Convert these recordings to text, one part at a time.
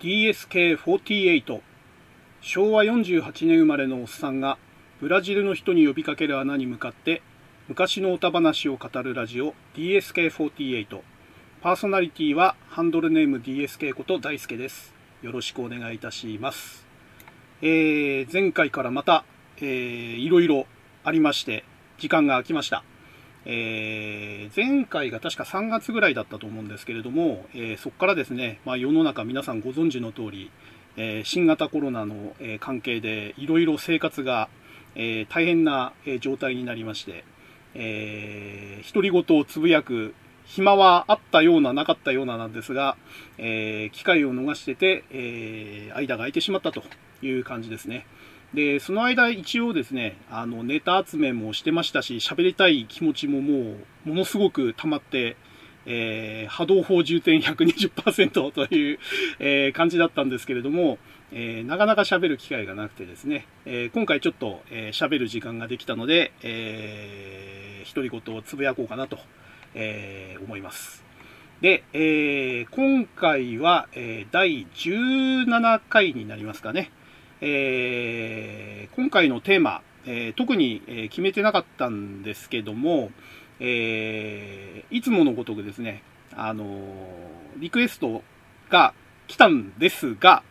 DSK48 昭和48年生まれのおっさんがブラジルの人に呼びかける穴に向かって昔の歌話を語るラジオ DSK48 パーソナリティはハンドルネーム DSK こと大輔です。よろしくお願いいたします。えー、前回からまた、えー、いろいろありまして時間が空きました。えー、前回が確か3月ぐらいだったと思うんですけれども、えー、そこからですね、まあ、世の中皆さんご存知の通り、えー、新型コロナの、関係でいろいろ生活が、え大変な、状態になりまして、えー、独り言をつぶやく暇はあったようななかったようななんですが、え機会を逃してて、え間が空いてしまったという感じですね。で、その間一応ですね、あの、ネタ集めもしてましたし、喋りたい気持ちももう、ものすごく溜まって、えー、波動砲重点120%という、えー、感じだったんですけれども、えー、なかなか喋る機会がなくてですね、えー、今回ちょっと喋、えー、る時間ができたので、えー、独り言をつぶやこうかなと、えー、思います。で、えー、今回は、えー、第17回になりますかね。えー、今回のテーマ、えー、特に、決めてなかったんですけども、えー、いつものごとくですね、あのリクエストが来たんですが、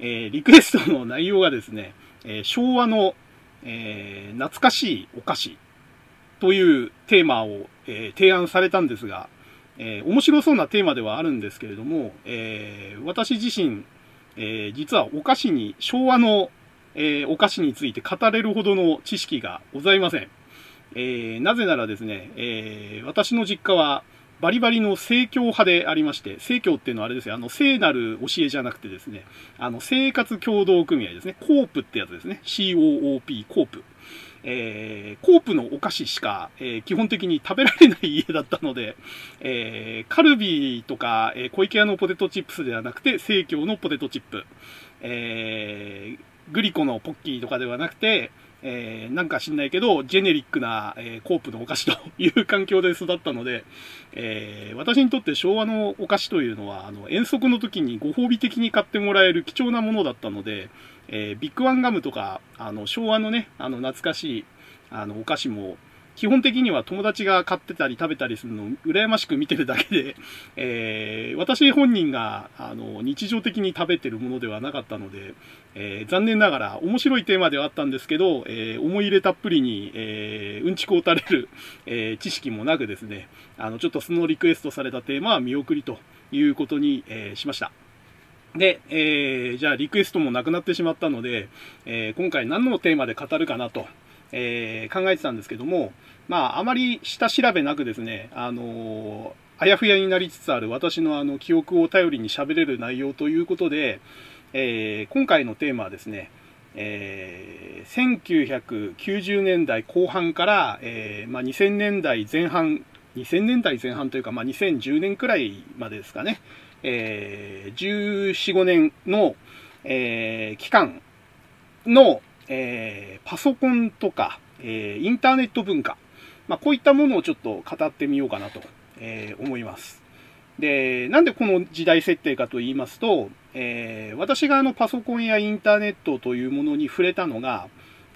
えリクエストの内容がですね、え昭和の、え懐かしいお菓子というテーマを、え提案されたんですが、え面白そうなテーマではあるんですけれども、え私自身、えー、実はお菓子に、昭和の、えー、お菓子について語れるほどの知識がございません。えー、なぜならですね、え私の実家はバリバリの生協派でありまして、生協っていうのはあれですよ、あの、聖なる教えじゃなくてですね、あの、生活協同組合ですね、コープってやつですね、COOP、コープ。えー、コープのお菓子しか、えー、基本的に食べられない家だったので、えー、カルビーとか、え小池屋のポテトチップスではなくて、生協のポテトチップ、えグリコのポッキーとかではなくて、えー、なんか知んないけど、ジェネリックな、えー、コープのお菓子という環境で育ったので、えー、私にとって昭和のお菓子というのは、あの、遠足の時にご褒美的に買ってもらえる貴重なものだったので、えビッグワンガムとか、あの、昭和のね、あの、懐かしい、あの、お菓子も、基本的には友達が買ってたり食べたりするのを羨ましく見てるだけで、えー、私本人があの日常的に食べてるものではなかったので、えー、残念ながら面白いテーマではあったんですけど、えー、思い入れたっぷりに、えーうんちくを垂れる、え知識もなくですね、あのちょっとそのリクエストされたテーマは見送りということに、えしました。で、えー、じゃあリクエストもなくなってしまったので、えー、今回何のテーマで語るかなと、えー、考えてたんですけども、まあ、あまり下調べなくですね、あの、あやふやになりつつある私のあの記憶を頼りに喋れる内容ということで、え、今回のテーマはですね、えー、1990年代後半から、えーまあ、2000年代前半、2000年代前半というか、まあ、2010年くらいまでですかね、えー、14、5年の、えー、期間の、えー、パソコンとか、えー、インターネット文化、まあ、こういったものをちょっと語ってみようかなと、えー、思います。で、なんでこの時代設定かと言いますと、えー、私があのパソコンやインターネットというものに触れたのが、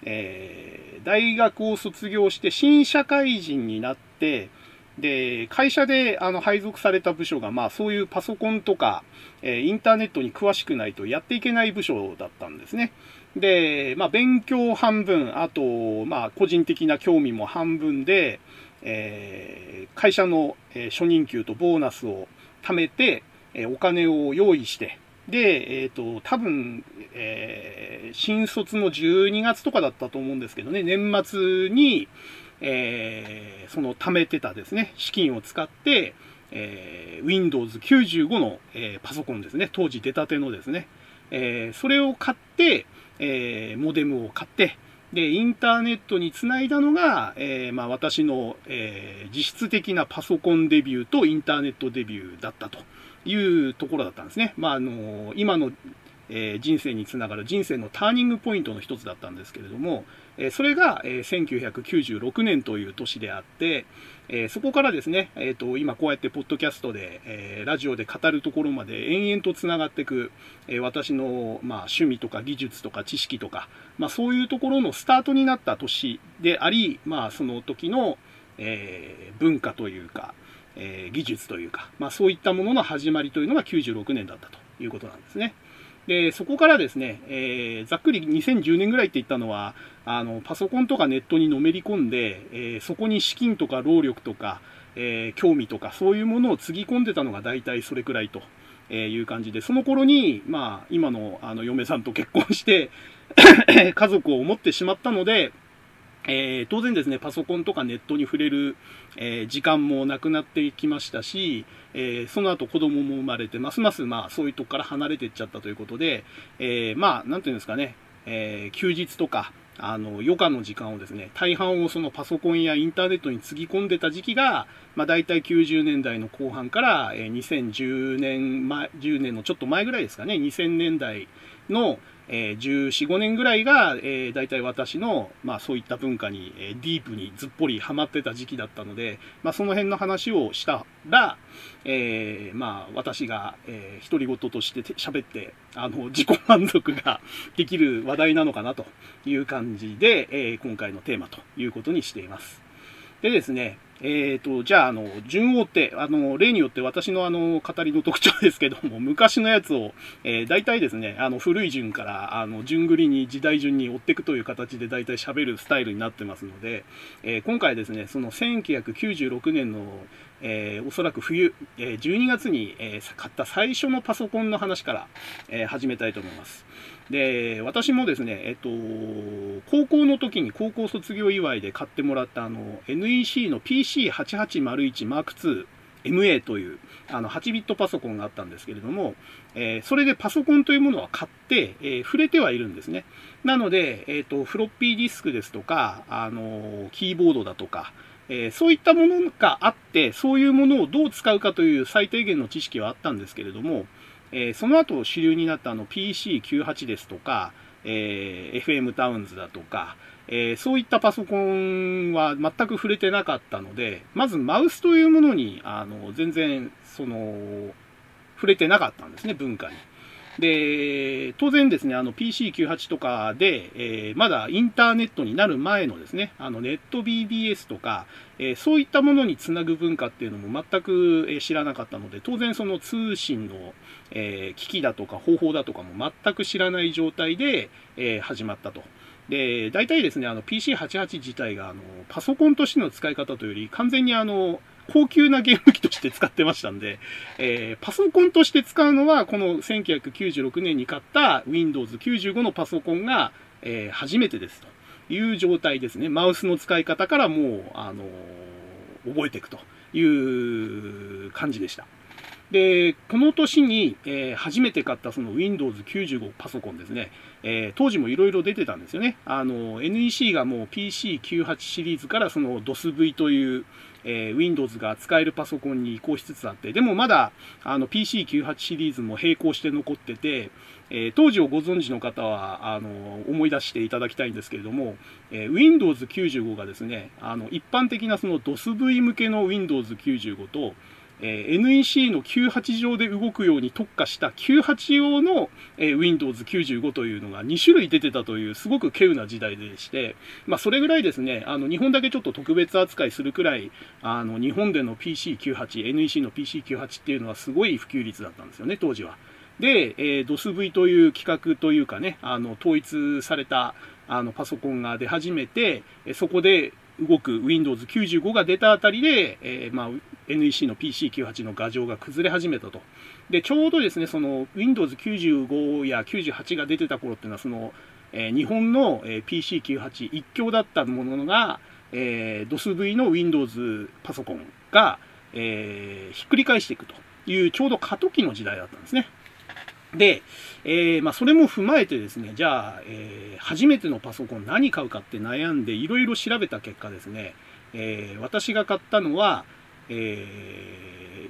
えー、大学を卒業して新社会人になって、で、会社であの配属された部署が、まあそういうパソコンとか、えー、インターネットに詳しくないとやっていけない部署だったんですね。で、まあ勉強半分、あと、まあ個人的な興味も半分で、えー、会社の、初任給とボーナスを貯めて、え、お金を用意して、で、えっ、と、多分、え、新卒の12月とかだったと思うんですけどね、年末に、えー、その貯めてたですね、資金を使って、えー、Windows 95の、えー、パソコンですね、当時出たてのですね、えー、それを買って、えー、モデムを買って、で、インターネットにつないだのが、えー、まあ私の、えー、実質的なパソコンデビューとインターネットデビューだったというところだったんですね。まああの、今のえー、人生につながる人生のターニングポイントの一つだったんですけれども、えー、それが、えー、1996年という年であって、え、そこからですね、えーと、今こうやってポッドキャストで、え、ラジオで語るところまで延々とつながっていく、え、私の、まあ、趣味とか技術とか知識とか、まあ、そういうところのスタートになった年であり、まあ、その時の、え、文化というか、え、技術というか、まあ、そういったものの始まりというのが96年だったということなんですね。で、そこからですね、えー、ざっくり2010年ぐらいって言ったのは、あの、パソコンとかネットにのめり込んで、えー、そこに資金とか労力とか、えー、興味とか、そういうものをつぎ込んでたのが大体それくらいとえいう感じで、その頃に、まあ、今のあの嫁さんと結婚して 家族を持ってしまったので、えー、当然ですね、パソコンとかネットに触れる、えー、時間もなくなってきましたし、えー、その後子供も生まれて、ますますまあそういうとこから離れていっちゃったということで、えまあ、なんていうんですかね、え休日とか、あの、余暇の時間をですね、大半をそのパソコンやインターネットにつぎ込んでた時期が、まあ大体90年代の後半から、え2010年前、10年のちょっと前ぐらいですかね、2000年代の、えー、14、5年ぐらいが、えー、大体私の、まあそういった文化に、えー、ディープにずっぽりハマってた時期だったので、まあその辺の話をしたら、えー、まあ私が、えー、独り言として喋って、あの、自己満足が できる話題なのかなという感じで、えー、今回のテーマということにしています。でですね、え、ー、と、じゃあ、あの、順を追って、あの、例によって私のあの、語りの特徴ですけども、昔のやつを、えー、大体ですね、あの、古い順から、あの、順繰りに時代順に追っていくという形で大体喋るスタイルになってますので、えー、今回ですね、その1996年の、えー、おそらく冬、えー、12月に、えー、買った最初のパソコンの話から、えー、始めたいと思います。で、私もですね、えっと、高校の時に高校卒業祝いで買ってもらったあの、NEC の PC8801 M2 MA というあの8ビットパソコンがあったんですけれども、えー、それでパソコンというものは買って、えー、触れてはいるんですね。なので、えっ、と、フロッピーディスクですとか、あのキーボードだとか、えそういったものがあって、そういうものをどう使うかという最低限の知識はあったんですけれども、え、その後主流になったあの PC98 ですとか、え、FM タウンズだとか、え、そういったパソコンは全く触れてなかったので、まずマウスというものに、あの、全然、その、触れてなかったんですね、文化に。で、当然ですね、PC98 とかで、えー、まだインターネットになる前のですね、あのネット BBS とか、えー、そういったものにつなぐ文化っていうのも全く、知らなかったので、当然その通信の、えー、機器だとか方法だとかも全く知らない状態で、え始まったと。で、大体ですね、PC88 自体があのパソコンとしての使い方というより、完全にあの高級なゲーム機として使ってましたんで、えー、パソコンとして使うのは、この1996年に買った Windows 95のパソコンが、えー、初めてですという状態ですね。マウスの使い方からもう、あのー、覚えていくという感じでした。で、この年に、えー、初めて買ったその Windows 95パソコンですね、えー、当時もいろいろ出てたんですよね。あの、NEC がもう PC98 シリーズからその DOSV という、えー、Windows が使えるパソコンに移行しつつあって、でもまだあの PC98 シリーズも並行して残ってて、えー、当時をご存知の方はあの思い出していただきたいんですけれども、えー、Windows 95がですね、あの一般的なその DOSV 向けの Windows 95と、えー、NEC の98上で動くように特化した98用の、えー、Windows 95というのが2種類出てたというすごく稀有な時代でして、まあ、それぐらいですね、あの日本だけちょっと特別扱いするくらい、あの日本での PC98、NEC の PC98 っていうのはすごい普及率だったんですよね、当時は。で、えー、DOSV という規格というかね、あの統一されたあのパソコンが出始めて、そこで動く Windows 95が出たあたりで、えー、まあ、NEC の PC98 の画像が崩れ始めたと。で、ちょうどですね、その Windows 95や98が出てた頃っていうのは、その、えー、日本の、PC98 一強だったものが、えー、DOSV の Windows パソコンが、えー、ひっくり返していくという、ちょうど過渡期の時代だったんですね。で、えー、まあ、それも踏まえてですね、じゃあ、えー、初めてのパソコン何買うかって悩んでいろいろ調べた結果ですね、えー、私が買ったのは、え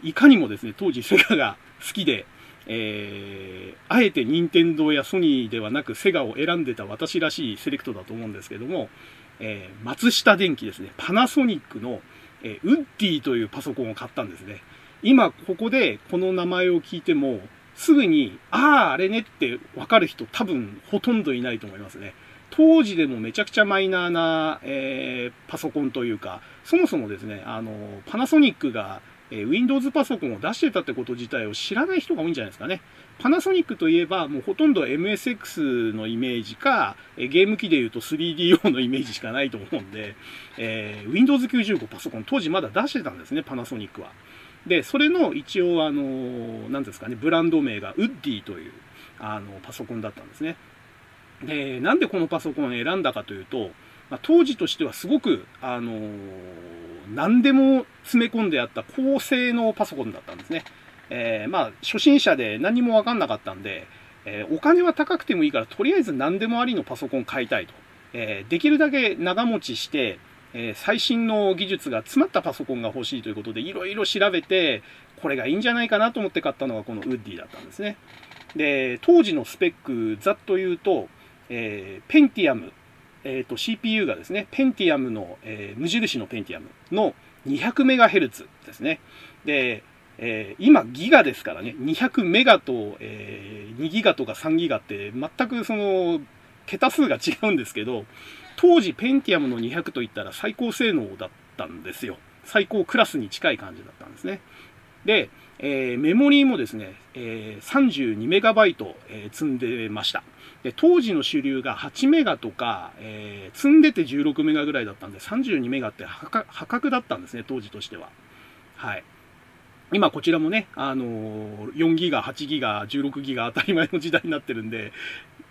ーいかにもですね、当時セガが好きで、えーあえて任天堂やソニーではなくセガを選んでた私らしいセレクトだと思うんですけども、えー、松下電器ですね、パナソニックの、え、ウッディというパソコンを買ったんですね。今ここでこの名前を聞いても、すぐに、ああ、あれねってわかる人多分ほとんどいないと思いますね。当時でもめちゃくちゃマイナーな、えー、パソコンというか、そもそもですね、あの、パナソニックが、えー、Windows パソコンを出してたってこと自体を知らない人が多いんじゃないですかね。パナソニックといえば、もうほとんど MSX のイメージか、えー、ゲーム機で言うと 3DO のイメージしかないと思うんで、えー、Windows 95パソコン当時まだ出してたんですね、パナソニックは。で、それの一応、あの、なんですかね、ブランド名がウッディという、あの、パソコンだったんですね。で、なんでこのパソコンを選んだかというと、まあ、当時としてはすごく、あの何でも詰め込んであった高性能パソコンだったんですね。えー、まあ、初心者で何もわかんなかったんで、えー、お金は高くてもいいから、とりあえず何でもありのパソコン買いたいと。え、できるだけ長持ちして、え最新の技術が詰まったパソコンが欲しいということで、いろいろ調べて、これがいいんじゃないかなと思って買ったのがこのウッディだったんですね。で、当時のスペック、ざっと言うと、えー、ペンティアム、えーと、CPU がですね、ペンティアムの、えー、無印のペンティアムの 200MHz ですね。で、えー、今ギガですからね、200メガと、えー、2ギガとか3ギガって全くその桁数が違うんですけど、当時ペンティアムの200といったら最高性能だったんですよ。最高クラスに近い感じだったんですね。で、えー、メモリーもですね、えー、32MB、えー、積んでました。で当時の主流が8メガとか、えー、積んでて16メガぐらいだったんで、32メガって破格だったんですね、当時としては。はい。今こちらもね、あのー、4ギガ、8ギガ、16ギガ当たり前の時代になってるんで、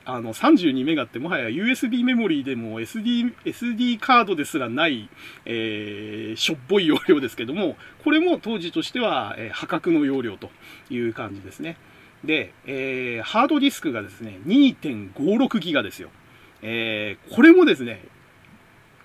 あの、32メガってもはや USB メモリーでも SD、SD カードですらない、えー、しょっぽい容量ですけども、これも当時としては、えー、破格の容量という感じですね。で、えー、ハードディスクがですね、2.56ギガですよ。えー、これもですね、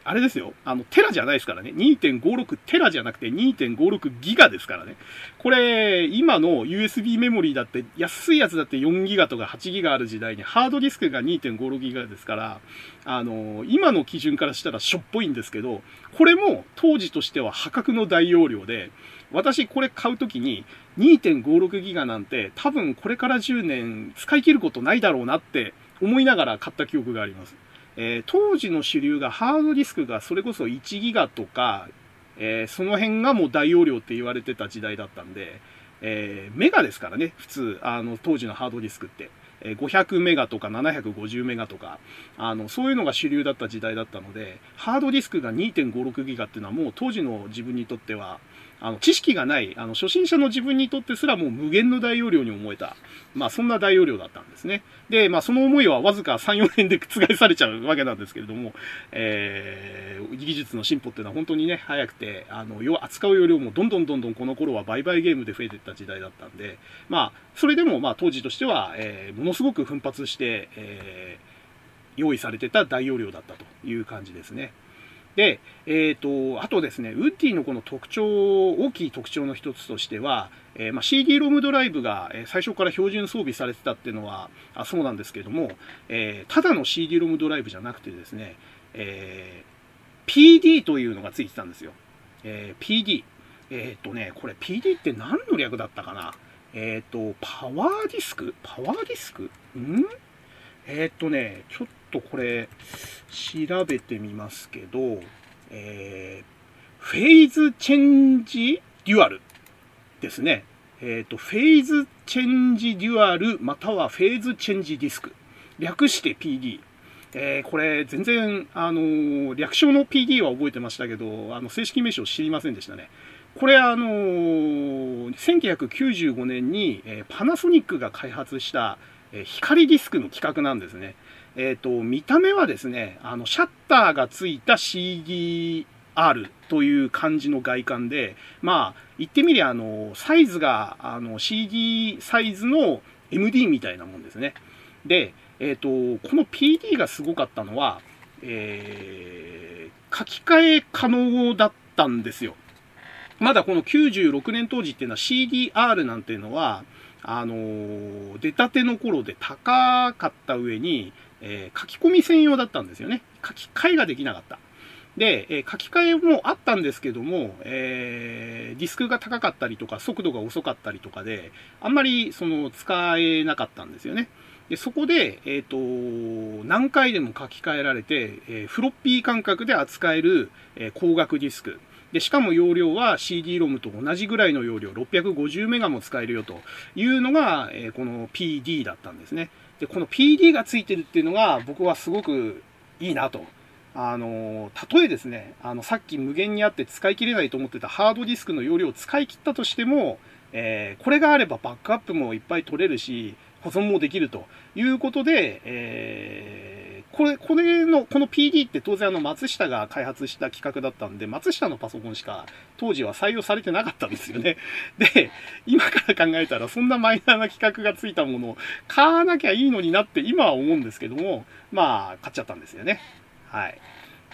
あれですよ。あの、テラじゃないですからね。2.56テラじゃなくて2.56ギガですからね。これ、今の USB メモリーだって、安いやつだって4ギガとか8ギガある時代に、ハードディスクが2.56ギガですから、あの、今の基準からしたらしょっぽいんですけど、これも当時としては破格の大容量で、私これ買うときに2.56ギガなんて多分これから10年使い切ることないだろうなって思いながら買った記憶があります。えー、当時の主流がハードディスクがそれこそ1ギガとか、えー、その辺がもう大容量って言われてた時代だったんで、えー、メガですからね、普通、あの、当時のハードディスクって。500メガとか750メガとか、あの、そういうのが主流だった時代だったので、ハードディスクが2.56ギガっていうのはもう当時の自分にとっては、あの、知識がない、あの、初心者の自分にとってすらもう無限の大容量に思えた。まあ、そんな大容量だったんですね。で、まあ、その思いはわずか3、4年で覆されちゃうわけなんですけれども、えー、技術の進歩っていうのは本当にね、早くて、あの、扱う容量もどんどんどんどんこの頃は売買ゲームで増えていった時代だったんで、まあ、それでも、まあ、当時としては、えー、ものすごく奮発して、えー、用意されてた大容量だったという感じですね。で、え、ー、と、あとですね、ウッディのこの特徴、大きい特徴の一つとしては、えー、まあ、CD-ROM ドライブが最初から標準装備されてたっていうのはあそうなんですけれども、えー、ただの CD-ROM ドライブじゃなくてですね、え PD というのがついてたんですよ。え PD。えっ、とね、これ PD って何の略だったかな？えっ、と、パワーディスク？パワーディスク？ん？えっ、とね、ちょっとこれ、調べてみますけど、えー、フェイズチェンジデュアルですね。えっ、ー、と、フェイズチェンジデュアルまたはフェーズチェンジディスク。略して PD。えー、これ、全然、あのー、略称の PD は覚えてましたけど、あの、正式名称知りませんでしたね。これ、あの、1995年に、えパナソニックが開発した、え光ディスクの企画なんですね。えっ、ー、と、見た目はですね、あの、シャッターがついた CDR という感じの外観で、まあ、言ってみりゃ、あの、サイズが、あの、CD サイズの MD みたいなもんですね。で、えっ、ー、と、この PD がすごかったのは、えー、書き換え可能だったんですよ。まだこの96年当時っていうのは CDR なんていうのは、あの出たての頃で高かった上に、えー、書き込み専用だったんですよね。書き換えができなかった。で、えー、書き換えもあったんですけども、えー、ディスクが高かったりとか、速度が遅かったりとかで、あんまりその使えなかったんですよね。でそこで、えっ、ー、と、何回でも書き換えられて、え、フロッピー感覚で扱える、えー、光学ディスク。で、しかも容量は CD-ROM と同じぐらいの容量、650メガも使えるよというのが、えこの PD だったんですね。で、この PD がついてるっていうのが僕はすごくいいなと。あの、たとえですね、あの、さっき無限にあって使い切れないと思ってたハードディスクの容量を使い切ったとしても、えー、これがあればバックアップもいっぱい取れるし、保存もできるということで、えーこれ、これの、この PD って当然あの松下が開発した企画だったんで、松下のパソコンしか当時は採用されてなかったんですよね。で、今から考えたらそんなマイナーな企画がついたものを買わなきゃいいのになって今は思うんですけども、まあ、買っちゃったんですよね。はい。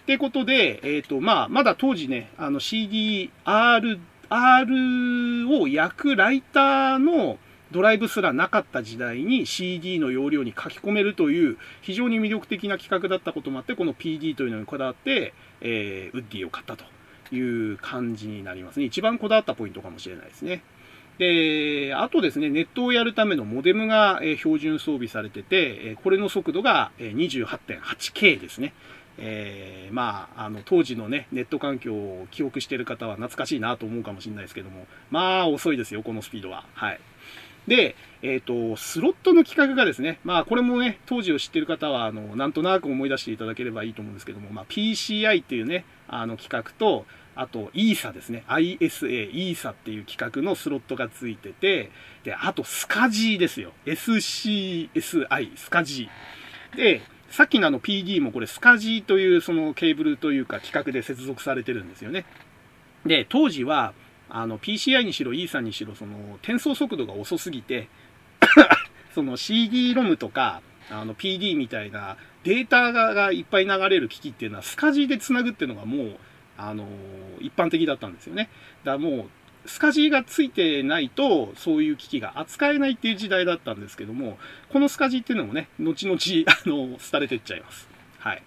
ってことで、えっ、ー、と、まあ、まだ当時ね、あの CD、R、R を焼くライターの、ドライブすらなかった時代に CD の容量に書き込めるという非常に魅力的な企画だったこともあって、この PD というのにこだわって、えー、ウッディを買ったという感じになりますね。一番こだわったポイントかもしれないですね。で、あとですね、ネットをやるためのモデムが標準装備されてて、これの速度が 28.8K ですね。えー、まあ、あの、当時のね、ネット環境を記憶している方は懐かしいなと思うかもしれないですけども、まあ、遅いですよ、このスピードは。はい。で、えっ、と、スロットの企画がですね、まあこれもね、当時を知ってる方は、あの、なんとなく思い出していただければいいと思うんですけども、まあ PCI っていうね、あの企画と、あと ESA ですね、ISA、ESA っていう企画のスロットがついてて、で、あとスカジーですよ。SCSI、スカジー。で、さっきのあの PD もこれスカジーというそのケーブルというか企画で接続されてるんですよね。で、当時は、あの PCI にしろ E さんにしろその転送速度が遅すぎて その CD-ROM とかあの PD みたいなデータがいっぱい流れる機器っていうのはスカジーで繋ぐっていうのがもうあの一般的だったんですよね。だからもうスカジーがついてないとそういう機器が扱えないっていう時代だったんですけどもこのスカジーっていうのもね後々あの廃れてっちゃいます。はい。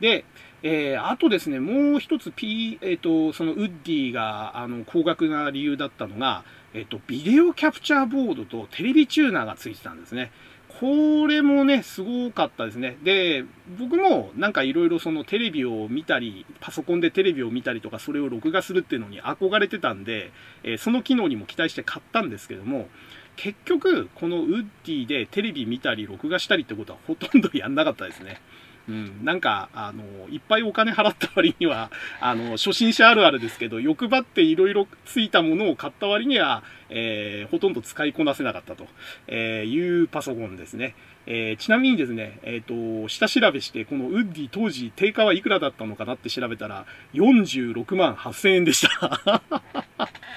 で、えー、あとですね、もう一つ P、えっ、ー、と、そのウッディが、あの、高額な理由だったのが、えっ、ー、と、ビデオキャプチャーボードとテレビチューナーがついてたんですね。これもね、すごかったですね。で、僕もなんかいろいろそのテレビを見たり、パソコンでテレビを見たりとか、それを録画するっていうのに憧れてたんで、えー、その機能にも期待して買ったんですけども、結局、このウッディでテレビ見たり、録画したりってことはほとんどやんなかったですね。うん、なんか、あの、いっぱいお金払った割には、あの、初心者あるあるですけど、欲張っていろいろついたものを買った割には、えー、ほとんど使いこなせなかったと、えいうパソコンですね。えー、ちなみにですね、えっ、ー、と、下調べして、このウッディ当時定価はいくらだったのかなって調べたら、46万8000円でした。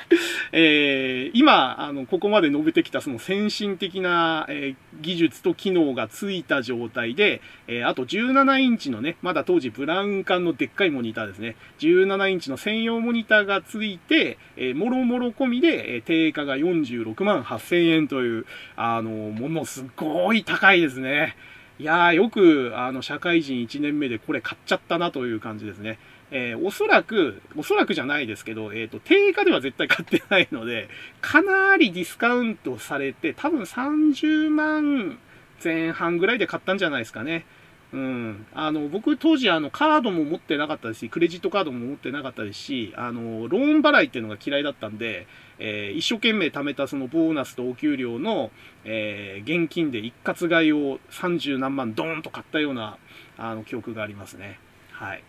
えー、今、あの、ここまで述べてきたその先進的な、え、技術と機能がついた状態で、え、あと17インチのね、まだ当時ブラウン管のでっかいモニターですね、17インチの専用モニターがついて、えもろもろ込みで、え定価が46万8000円という、あの、ものすごい高いいですね。いやー、よく、あの、社会人1年目でこれ買っちゃったなという感じですね。えー、おそらく、おそらくじゃないですけど、えっ、ー、と、定価では絶対買ってないので、かなりディスカウントされて、多分30万前半ぐらいで買ったんじゃないですかね。うん。あの、僕当時あの、カードも持ってなかったですし、クレジットカードも持ってなかったですし、あの、ローン払いっていうのが嫌いだったんで、えー、一生懸命貯めたそのボーナスとお給料の、えー、現金で一括買いを30何万ドーンと買ったような、あの、記憶がありますね。はい。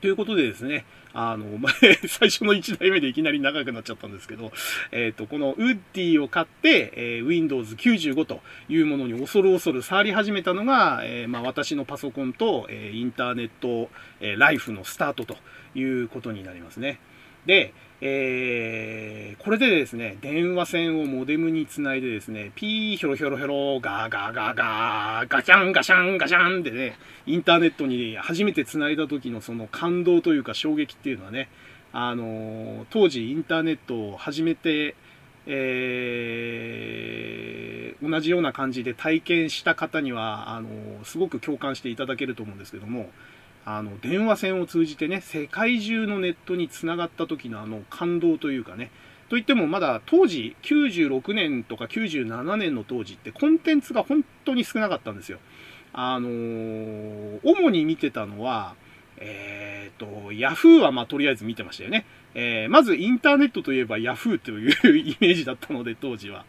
ということでですね、あの、前 最初の1台目でいきなり長くなっちゃったんですけど、えっ、ー、と、このウッディを買って、えー、Windows 95というものに恐る恐る触り始めたのが、えー、まあ、私のパソコンと、えインターネット、えライフのスタートということになりますね。で、えー、これでですね、電話線をモデムにつないでですね、ピーヒョロヒョロヒョロ、ガーガーガーガー、ガチャンガシャンガシャンでね、インターネットに初めてつないだ時のその感動というか衝撃っていうのはね、あのー、当時インターネットを始めて、えー、同じような感じで体験した方には、あの、すごく共感していただけると思うんですけども、あの、電話線を通じてね、世界中のネットにつながった時のあの感動というかね、といってもまだ当時96年とか97年の当時ってコンテンツが本当に少なかったんですよ。あのー、主に見てたのは、えっ、ー、と、ヤフーはまあとりあえず見てましたよね。えー、まずインターネットといえばヤフーというイメージだったので当時は。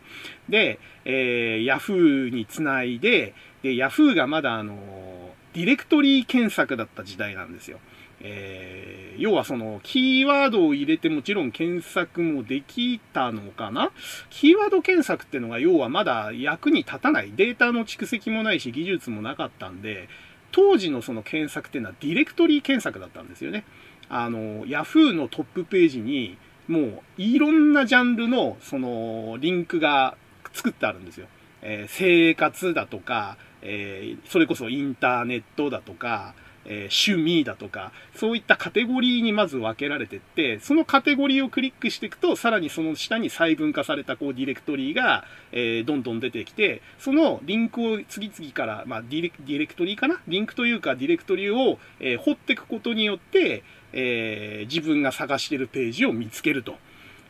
で、えー、ヤフーにつないで、で、ヤフーがまだあのディレクトリー検索だった時代なんですよ。えー、要はその、キーワードを入れてもちろん検索もできたのかな？キーワード検索ってのが要はまだ役に立たない。データの蓄積もないし技術もなかったんで、当時のその検索っていうのはディレクトリー検索だったんですよね。あの、Yahoo のトップページに、もういろんなジャンルのそのリンクが作ってあるんですよ。えー、生活だとか、えー、それこそインターネットだとか、えー、趣味だとか、そういったカテゴリーにまず分けられてって、そのカテゴリーをクリックしていくと、さらにその下に細分化されたこうディレクトリーが、えー、どんどん出てきて、そのリンクを次々から、まあディレディレクトリーかな？リンクというかディレクトリーを、えー、掘っていくことによって、え、自分が探してるページを見つけると。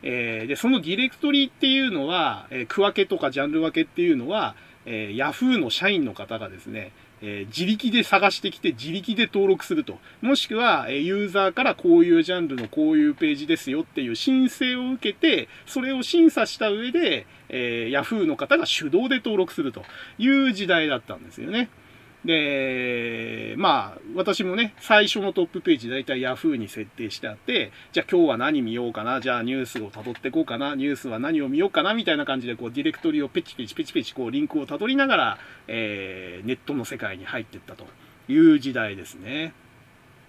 え、で、そのディレクトリーっていうのは、え、区分けとかジャンル分けっていうのは、えー、Yahoo の社員の方がですね、えー、自力で探してきて自力で登録すると。もしくは、えユーザーからこういうジャンルのこういうページですよっていう申請を受けて、それを審査した上で、えー、Yahoo の方が手動で登録するという時代だったんですよね。で、まあ、私もね、最初のトップページ、だいたい Yahoo に設定してあって、じゃあ今日は何見ようかな、じゃあニュースを辿ってこうかな、ニュースは何を見ようかな、みたいな感じで、こう、ディレクトリをペチペチペチペチ、こう、リンクを辿りながら、えー、ネットの世界に入っていったという時代ですね。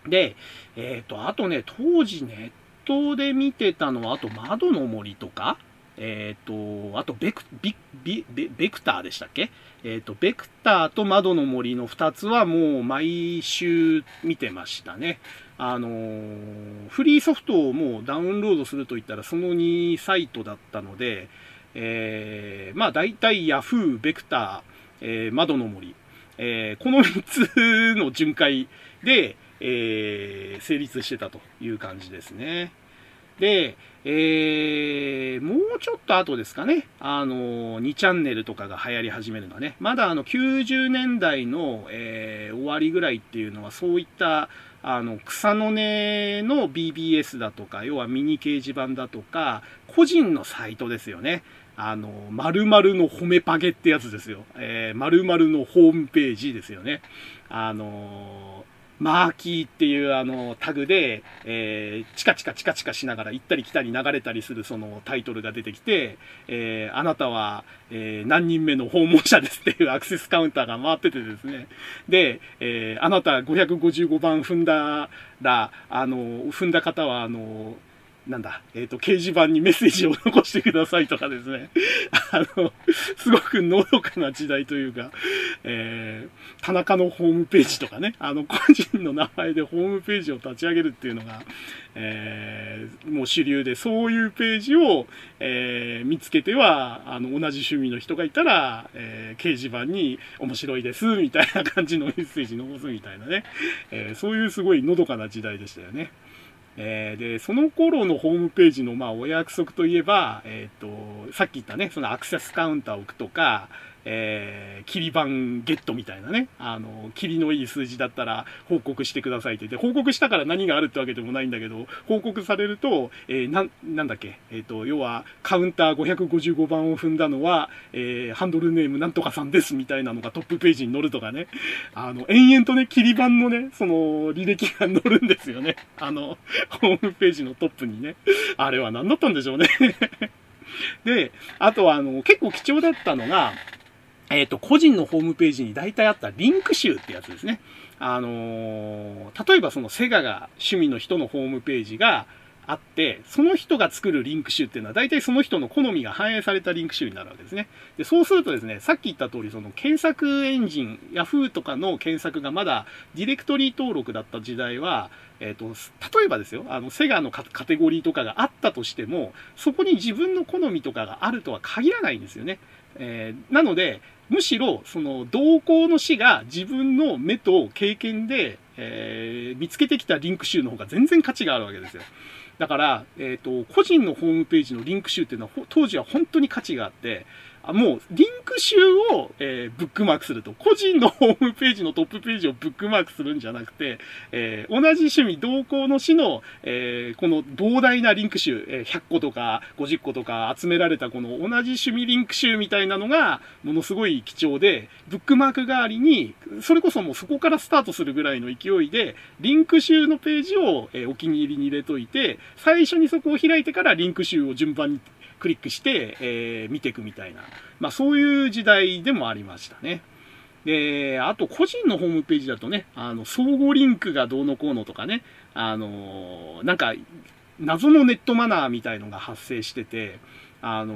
で、えっ、ー、と、あとね、当時ネットで見てたのは、あと窓の森とか、えっ、ー、と、あとベク、ビビベクターでしたっけ？えっ、ー、と、ベクターと窓の森の2つはもう毎週見てましたね。あのー、フリーソフトをもうダウンロードするといったらその2サイトだったので、えー、まあ大体 Yahoo、ベクター、えー、窓の森、えー、この3つの巡回で、えー、成立してたという感じですね。で、えー、もうちょっと後ですかね、あの、2チャンネルとかが流行り始めるのはね、まだあの90年代の、えー、終わりぐらいっていうのはそういったあの草の根の BBS だとか、要はミニ掲示板だとか、個人のサイトですよね。あの、〇〇の褒めパゲってやつですよ。えー、〇〇のホームページですよね。あのマーキーっていうあのタグで、えー、チカチカチカチカしながら行ったり来たり流れたりするそのタイトルが出てきて、えー、あなたは、えー、何人目の訪問者ですっていうアクセスカウンターが回っててですね。で、えあなた555番踏んだら、あの、踏んだ方は、あの、なんだ、えっ、ー、と、掲示板にメッセージを残してくださいとかですね。あの、すごくのどかな時代というか、えー、田中のホームページとかね、あの、個人の名前でホームページを立ち上げるっていうのが、えー、もう主流で、そういうページを、えー、見つけては、あの、同じ趣味の人がいたら、えー、掲示板に面白いです、みたいな感じのメッセージ残すみたいなね、えー、そういうすごいのどかな時代でしたよね。えー、で、その頃のホームページの、まあ、お約束といえば、えっ、ー、と、さっき言ったね、そのアクセスカウンターを置くとか、えー、切り板ゲットみたいなね、あの、切りのいい数字だったら報告してくださいって。言って、報告したから何があるってわけでもないんだけど、報告されると、えー、な、なんだっけ、えっ、ー、と、要は、カウンター555番を踏んだのは、えー、ハンドルネームなんとかさんですみたいなのがトップページに載るとかね、あの、延々とね、切り板のね、その、履歴が載るんですよね。あの、ホームページのトップにね。あれは何だったんでしょうね。で、あとは、あの、結構貴重だったのが、えっ、ー、と、個人のホームページに大体あったリンク集ってやつですね。あのー、例えばそのセガが趣味の人のホームページが、あって、その人が作るリンク集っていうのは大体その人の好みが反映されたリンク集になるわけですね。で、そうするとですね、さっき言った通り、その検索エンジン、Yahoo とかの検索がまだディレクトリー登録だった時代は、えっ、ー、と、例えばですよ、あの、セガのカテゴリーとかがあったとしても、そこに自分の好みとかがあるとは限らないんですよね。えー、なので、むしろ、その、同行の死が自分の目と経験で、えー、見つけてきたリンク集の方が全然価値があるわけですよ。だから、え、ー、と、個人のホームページのリンク集っていうのは、当時は本当に価値があって、もう、リンク集を、えー、ブックマークすると。個人のホームページのトップページをブックマークするんじゃなくて、えー、同じ趣味同行の市の、えー、この膨大なリンク集、え100個とか50個とか集められたこの同じ趣味リンク集みたいなのが、ものすごい貴重で、ブックマーク代わりに、それこそもうそこからスタートするぐらいの勢いで、リンク集のページを、えお気に入りに入れといて、最初にそこを開いてからリンク集を順番にクリックして、えー、見ていくみたいな、まあそういう時代でもありましたね。で、あと個人のホームページだとね、あの、相互リンクがどうのこうのとかね、あのなんか、謎のネットマナーみたいのが発生してて、あの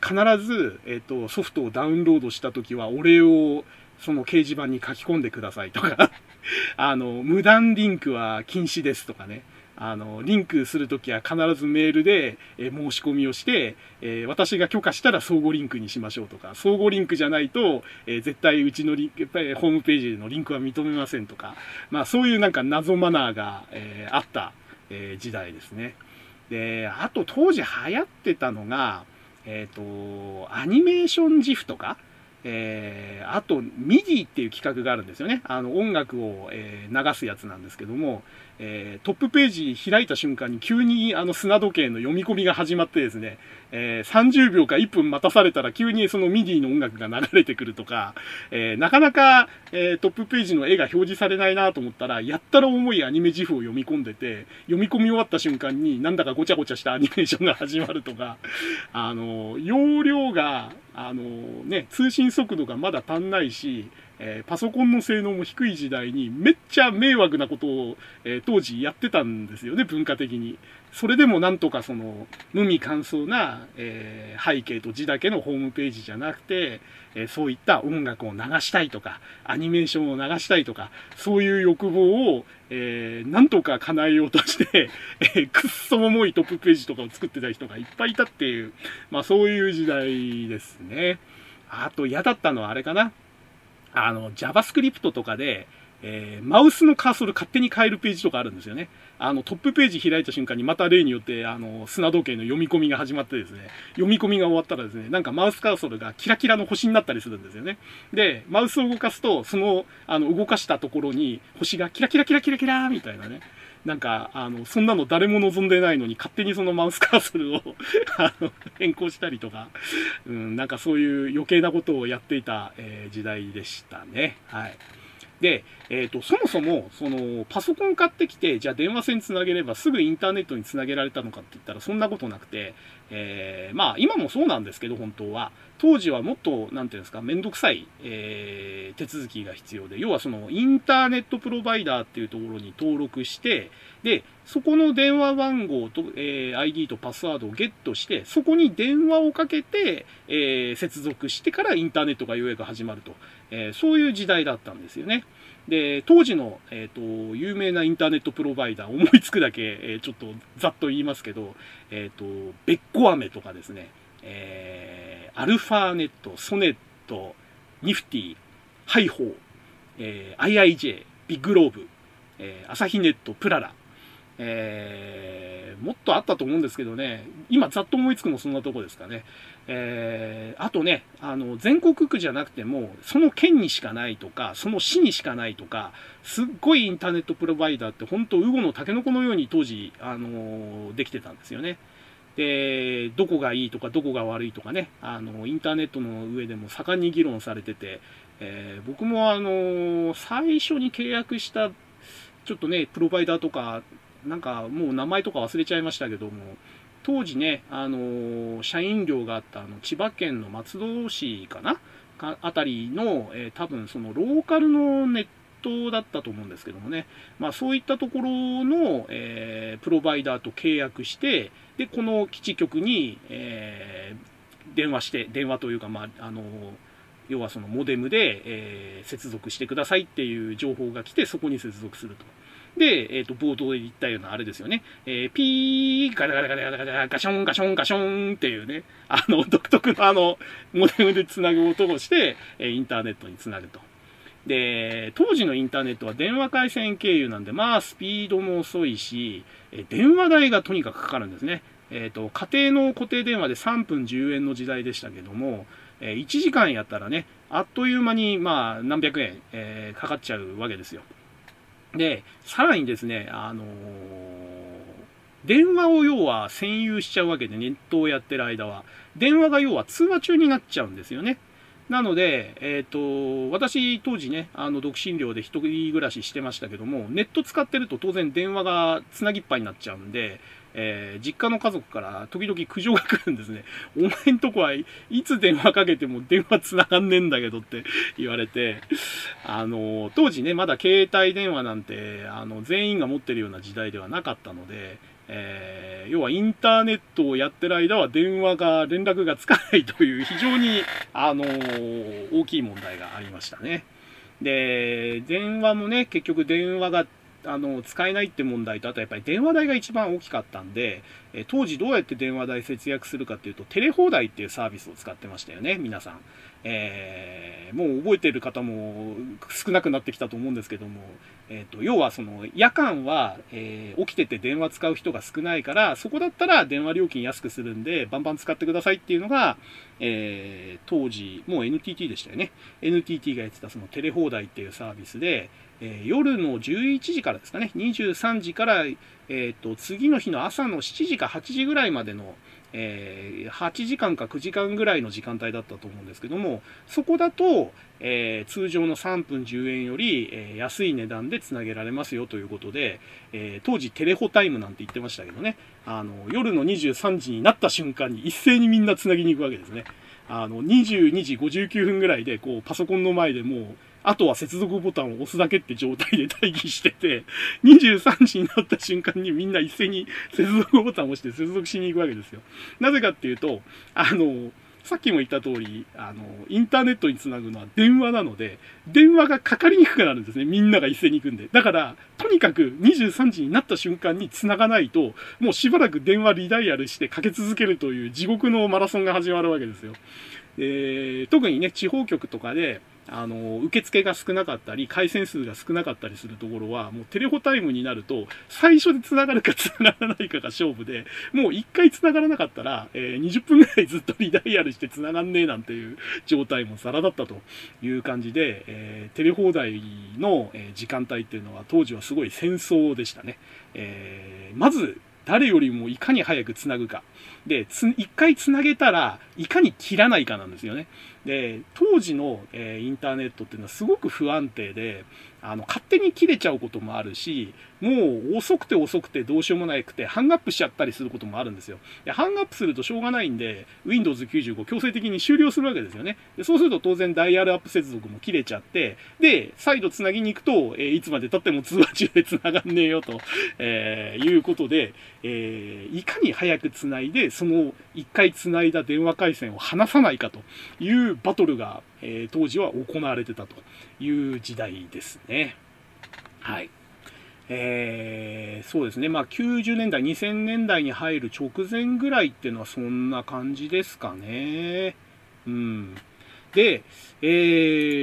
必ず、えっ、と、ソフトをダウンロードしたときは、お礼をその掲示板に書き込んでくださいとか あの、無断リンクは禁止ですとかね。あの、リンクするときは必ずメールで、え申し込みをして、え私が許可したら相互リンクにしましょうとか、相互リンクじゃないと、え絶対うちのリンク、やっぱりホームページのリンクは認めませんとか、まあそういうなんか謎マナーが、えあった、え時代ですね。で、あと当時流行ってたのが、えっ、ー、と、アニメーション GIF とか、えー、あと、 MIDI っていう規格があるんですよね。あの、音楽を、えー、流すやつなんですけども、えー、トップページ開いた瞬間に急にあの砂時計の読み込みが始まってですね、えー、30秒か1分待たされたら急にその MIDI の音楽が流れてくるとか、えー、なかなか、えトップページの絵が表示されないなと思ったら、やったら重いアニメ GIF を読み込んでて、読み込み終わった瞬間になんだかごちゃごちゃしたアニメーションが始まるとか、あの、容量が、あのね、通信速度がまだ足んないし、えー、パソコンの性能も低い時代にめっちゃ迷惑なことを、えー、当時やってたんですよね、文化的に。それでもなんとかその、無味乾燥な、えー、背景と字だけのホームページじゃなくて、えそういった音楽を流したいとか、アニメーションを流したいとか、そういう欲望を、えーなんとか叶えようとして、えくっそ重いトップページとかを作ってた人がいっぱいいたっていう、まあそういう時代ですね。あと嫌だったのはあれかな。あの、JavaScript とかで、えー、マウスのカーソル勝手に変えるページとかあるんですよね。あの、トップページ開いた瞬間にまた例によって、あの、砂時計の読み込みが始まってですね、読み込みが終わったらですね、なんかマウスカーソルがキラキラの星になったりするんですよね。で、マウスを動かすと、その、あの、動かしたところに星がキラキラキラキラキラみたいなね。なんか、あの、そんなの誰も望んでないのに勝手にそのマウスカーソルを あの、変更したりとか、うん、なんかそういう余計なことをやっていた、えー、時代でしたね。はい。で、えっ、ー、と、そもそも、その、パソコン買ってきて、じゃあ電話線つなげればすぐインターネットにつなげられたのかって言ったらそんなことなくて、えー、まあ、今もそうなんですけど、本当は。当時はもっと、なんていうんですか、めんどくさい、えー、手続きが必要で、要はその、インターネットプロバイダーっていうところに登録して、で、そこの電話番号と、えー、ID とパスワードをゲットして、そこに電話をかけて、え、接続してからインターネットがようやく始まると。え、そういう時代だったんですよね。で、当時の、えっ、ー、と、有名なインターネットプロバイダー、思いつくだけ、えー、ちょっとざっと言いますけど、えっ、と、べっこ飴とかですね、えアルファネット、ソネット、ニフティ、ハイホー、えー IIJ、ビッグローブ、え朝日ネット、プララ、えー、もっとあったと思うんですけどね、今ざっと思いつくのそんなとこですかね。えー、あとね、あの、全国区じゃなくても、その県にしかないとか、その市にしかないとか、すっごいインターネットプロバイダーって本当、ウゴのタケノコのように当時、あの、できてたんですよね。で、どこがいいとか、どこが悪いとかね、あの、インターネットの上でも盛んに議論されてて、えー、僕もあの、最初に契約した、ちょっとね、プロバイダーとか、なんかもう名前とか忘れちゃいましたけども、当時ね、あの社員寮があったあの千葉県の松戸市かな？かあたりの、えー、多分そのローカルのネットだったと思うんですけどもね、まあ、そういったところの、えー、プロバイダーと契約して、で、この基地局に、えー、電話して、電話というか、まあ、あの要はそのモデムで、え、接続してくださいっていう情報が来て、そこに接続すると。で、えっ、ー、と、冒頭で言ったようなあれですよね。えー、ピー、ガラガラガラガラガ、ションガションガションっていうね、あの、独特のあの、モデムで繋ぐ音をして、えインターネットにつなぐと。で、当時のインターネットは電話回線経由なんで、まあ、スピードも遅いし、え電話代がとにかくかかるんですね。えっ、ー、と、家庭の固定電話で3分10円の時代でしたけども、え1時間やったらね、あっという間に、まあ、何百円、えー、かかっちゃうわけですよ。で、さらにですね、あのー、電話を要は占有しちゃうわけで、ネットをやってる間は。電話が要は通話中になっちゃうんですよね。なので、えっ、ー、と、私当時ね、あの、独身寮で一人暮らししてましたけども、ネット使ってると当然電話がつなぎっぱになっちゃうんで、えー、実家の家族から時々苦情が来るんですね。お前んとこはいつ電話かけても電話繋がんねえんだけどって 言われて、あの、当時ね、まだ携帯電話なんて、あの、全員が持ってるような時代ではなかったので、えー、要はインターネットをやってる間は電話が、連絡がつかないという非常に、あの、大きい問題がありましたね。で、電話もね、結局電話があの使えないって問題と、あとやっぱり電話代が一番大きかったんで、え当時どうやって電話代節約するかっていうと、テレ放題っていうサービスを使ってましたよね、皆さん。えー、もう覚えてる方も少なくなってきたと思うんですけども、えーと、要はその夜間は、えー、起きてて電話使う人が少ないから、そこだったら電話料金安くするんで、バンバン使ってくださいっていうのが、えー、当時、もう NTT でしたよね。NTT がやってたそのテレ放題っていうサービスで、え、夜の11時からですかね、23時から、えーと、次の日の朝の7時か8時ぐらいまでの、えー、8時間か9時間ぐらいの時間帯だったと思うんですけども、そこだと、えー、通常の3分10円より、えー、安い値段でつなげられますよということで、え当時テレホタイムなんて言ってましたけどね、あの夜の23時になった瞬間に一斉にみんなつなぎに行くわけですね。あの22時59分ぐらいでこうパソコンの前でもうあとは接続ボタンを押すだけって状態で待機してて、23時になった瞬間にみんな一斉に接続ボタンを押して接続しに行くわけですよ。なぜかっていうと、あの、さっきも言った通り、あの、インターネットにつなぐのは電話なので、電話がかかりにくくなるんですね。みんなが一斉に行くんで。だから、とにかく23時になった瞬間につながないと、もうしばらく電話リダイヤルしてかけ続けるという地獄のマラソンが始まるわけですよ。えー、特にね、地方局とかで、あの、受付が少なかったり、回線数が少なかったりするところは、もうテレホタイムになると、最初で繋がるか繋がらないかが勝負で、もう一回繋がらなかったら、えー、20分ぐらいずっと リダイヤルして繋がんねえなんていう状態もザラだったという感じで、えー、テレ放題の、時間帯っていうのは当時はすごい戦争でしたね。えー、まず、誰よりもいかに早く繋ぐか。で、一回繋げたら、いかに切らないかなんですよね。で、当時の、えー、インターネットっていうのはすごく不安定で、あの、勝手に切れちゃうこともあるし、もう遅くて遅くてどうしようもなくて、ハングアップしちゃったりすることもあるんですよ。で、ハングアップするとしょうがないんで、Windows 95強制的に終了するわけですよね。でそうすると当然ダイヤルアップ接続も切れちゃって、で、再度繋ぎに行くと、えー、いつまで経っても通話中で繋がんねえよと、えー、いうことで、えー、いかに早く繋いで、その一回繋いだ電話回線を離さないかというバトルが、え、当時は行われてたという時代ですね。はい。えー、そうですね。まあ、90年代、2000年代に入る直前ぐらいっていうのはそんな感じですかね。うん。で、え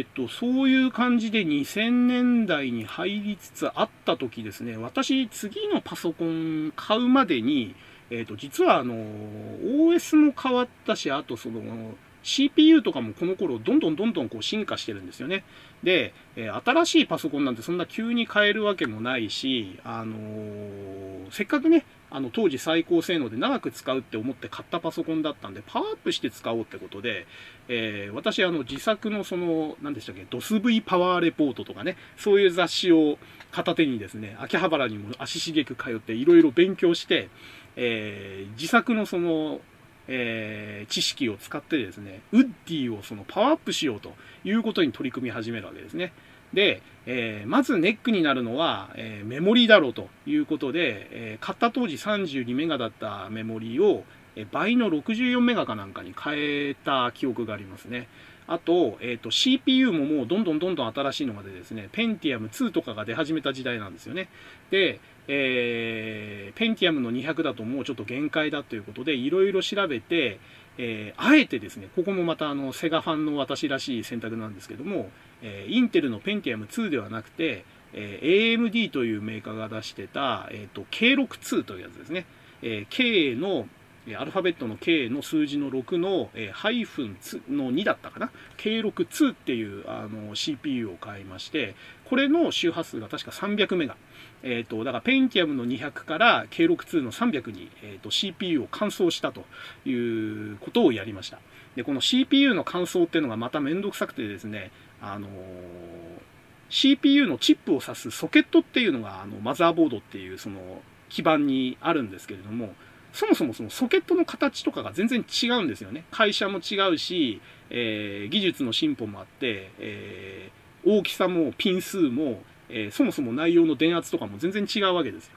ー、っと、そういう感じで2000年代に入りつつあった時ですね、私、次のパソコン買うまでに、えー、っと、実はあの、OS も変わったし、あとその、CPU とかもこの頃どんどんどんどんこう進化してるんですよね。で、え新しいパソコンなんてそんな急に変えるわけもないし、あのー、せっかくね、あの当時最高性能で長く使うって思って買ったパソコンだったんで、パワーアップして使おうってことで、えー、私あの自作のその、何でしたっけ、DOSV パワーレポートとかね、そういう雑誌を片手にですね、秋葉原にも足しげく通っていろいろ勉強して、えー、自作のそのえー、知識を使ってですね、ウッディをそのパワーアップしようということに取り組み始めるわけですね。で、えー、まずネックになるのは、えー、メモリーだろうということで、えー、買った当時32メガだったメモリーを、え倍の64メガかなんかに変えた記憶がありますね。あと、えっ、と、CPU ももうどんどんどんどん新しいのが出てですね、ペンティアム2とかが出始めた時代なんですよね。で、えー、ペンティアムの200だともうちょっと限界だということで、いろいろ調べて、えー、あえてですね、ここもまたあのセガファンの私らしい選択なんですけども、えー、インテルのペンティアム2ではなくて、えー、AMD というメーカーが出してた、えーと、K62 というやつですね。えー、K のアルファベットの K の数字の6の、えー、ハイフンの2だったかな K62 っていうあの CPU を買いましてこれの周波数が確か300メガえーと、だからペンティアムの200から K62 の300に、えーと、CPU を換装したということをやりました。でこの CPU の換装っていうのがまためんどくさくてですねあのー、CPU のチップを挿すソケットっていうのがあのマザーボードっていうその基板にあるんですけれどもそもそもそのソケットの形とかが全然違うんですよね。会社も違うし、えー、技術の進歩もあって、えー、大きさもピン数もえー、そもそも内容の電圧とかも全然違うわけですよ。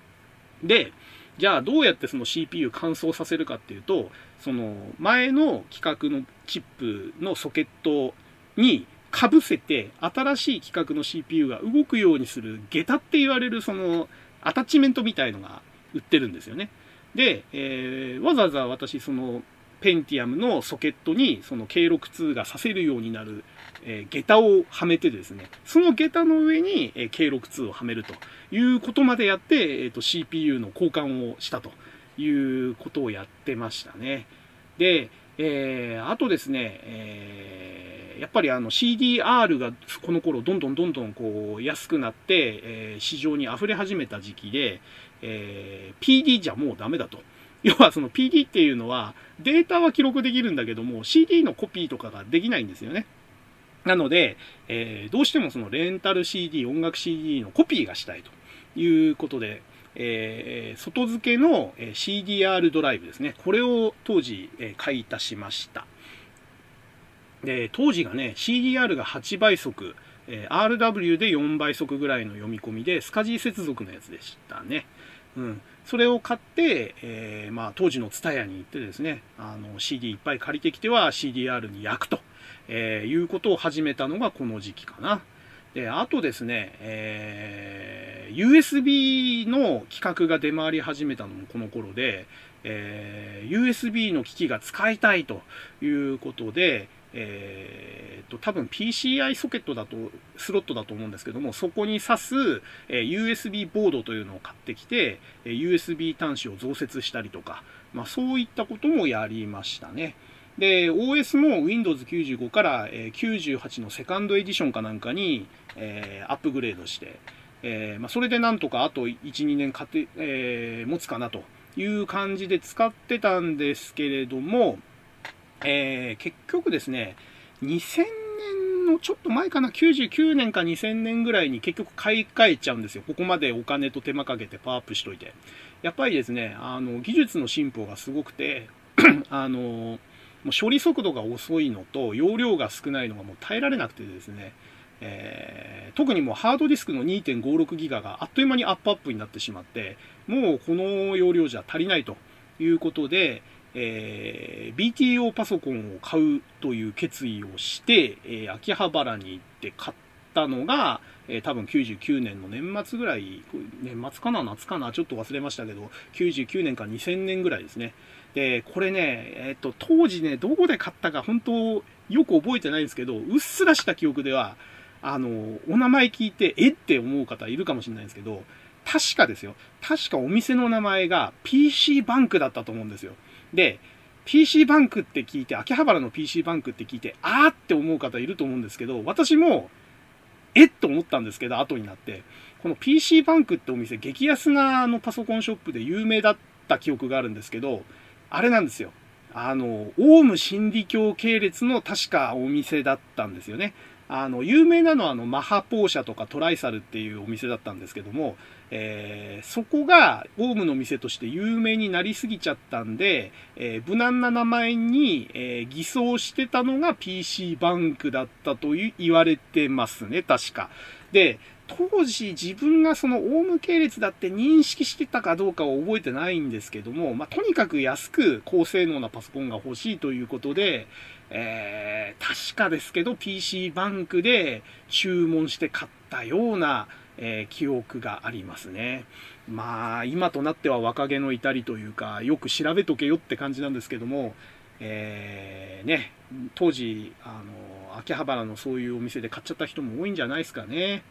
で、じゃあどうやってその CPU 乾燥させるかっていうと、その前の規格のチップのソケットにかぶせて新しい規格の CPU が動くようにする下駄って言われるそのアタッチメントみたいのが売ってるんですよね。で、えー、わざわざ私そのペンティアムのソケットにその K62 がさせるようになるえー、下駄をはめてですね、その下駄の上に、えー、K62 をはめるということまでやって、えーと、CPU の交換をしたということをやってましたね。で、えー、あとですね、えー、やっぱりあの CDR がこの頃どんどんどんどんこう安くなって、えー、市場に溢れ始めた時期で、え、PD じゃもうダメだと。要はその PD っていうのはデータは記録できるんだけども CD のコピーとかができないんですよね。なので、えー、どうしてもそのレンタル CD、音楽 CD のコピーがしたいということで、えー、外付けの CDR ドライブですね。これを当時、えー、買い足しました。で、当時がね、CDR が8倍速、えー、RW で4倍速ぐらいの読み込みで、スカジー接続のやつでしたね。うん。それを買って、えー、まあ、当時のツタヤに行ってですね、あの、CD いっぱい借りてきては CDR に焼くと。えー、いうことを始めたのがこの時期かな。で、あとですね、えー、USB の規格が出回り始めたのもこの頃で、えー、USB の機器が使いたいということで、えーと、多分 PCI ソケットだと、スロットだと思うんですけども、そこに挿す、えー、USB ボードというのを買ってきて、えー、USB 端子を増設したりとか、まあ、そういったこともやりましたね。で、OS も Windows 95から、98のセカンドエディションかなんかに、えー、アップグレードして、えー、まあ、それでなんとかあと1、2年かて、えー、持つかなという感じで使ってたんですけれども、え結局ですね、2000年のちょっと前かな、99年か2000年ぐらいに結局買い替えちゃうんですよ。ここまでお金と手間かけてパワーアップしといて。やっぱりですね、あの、技術の進歩がすごくて、あの、もう処理速度が遅いのと容量が少ないのがもう耐えられなくてですね、えー、特にもうハードディスクの2.56ギガがあっという間にアップアップになってしまってもうこの容量じゃ足りないということで、えー、BTO パソコンを買うという決意をして、えー、秋葉原に行って買ったのが、えー、多分99年の年末ぐらい年末かな夏かなちょっと忘れましたけど99年か2000年ぐらいですねで、これね、えっと、当時ね、どこで買ったか本当よく覚えてないんですけど、うっすらした記憶では、あの、お名前聞いて、えって思う方いるかもしれないんですけど、確かですよ。確かお店の名前が PC バンクだったと思うんですよ。で、PC バンクって聞いて、秋葉原の PC バンクって聞いて、あーって思う方いると思うんですけど、私も、えっ？と思ったんですけど、後になって、この PC バンクってお店、激安なあのパソコンショップで有名だった記憶があるんですけど、あれなんですよ。あの、オウム真理教系列の確かお店だったんですよね。あの、有名なのはあの、マハポーシャとかトライサルっていうお店だったんですけども、えー、そこがオウムの店として有名になりすぎちゃったんで、えー、無難な名前に、えー、偽装してたのが PC バンクだったとい言われてますね、確か。で、当時自分がそのオウム系列だって認識してたかどうかは覚えてないんですけども、まあ、とにかく安く高性能なパソコンが欲しいということで、えー、確かですけど PC バンクで注文して買ったような、えー、記憶がありますね。まあ、今となっては若気の至りというか、よく調べとけよって感じなんですけども、えー、ね、当時、あの、秋葉原のそういうお店で買っちゃった人も多いんじゃないですかね。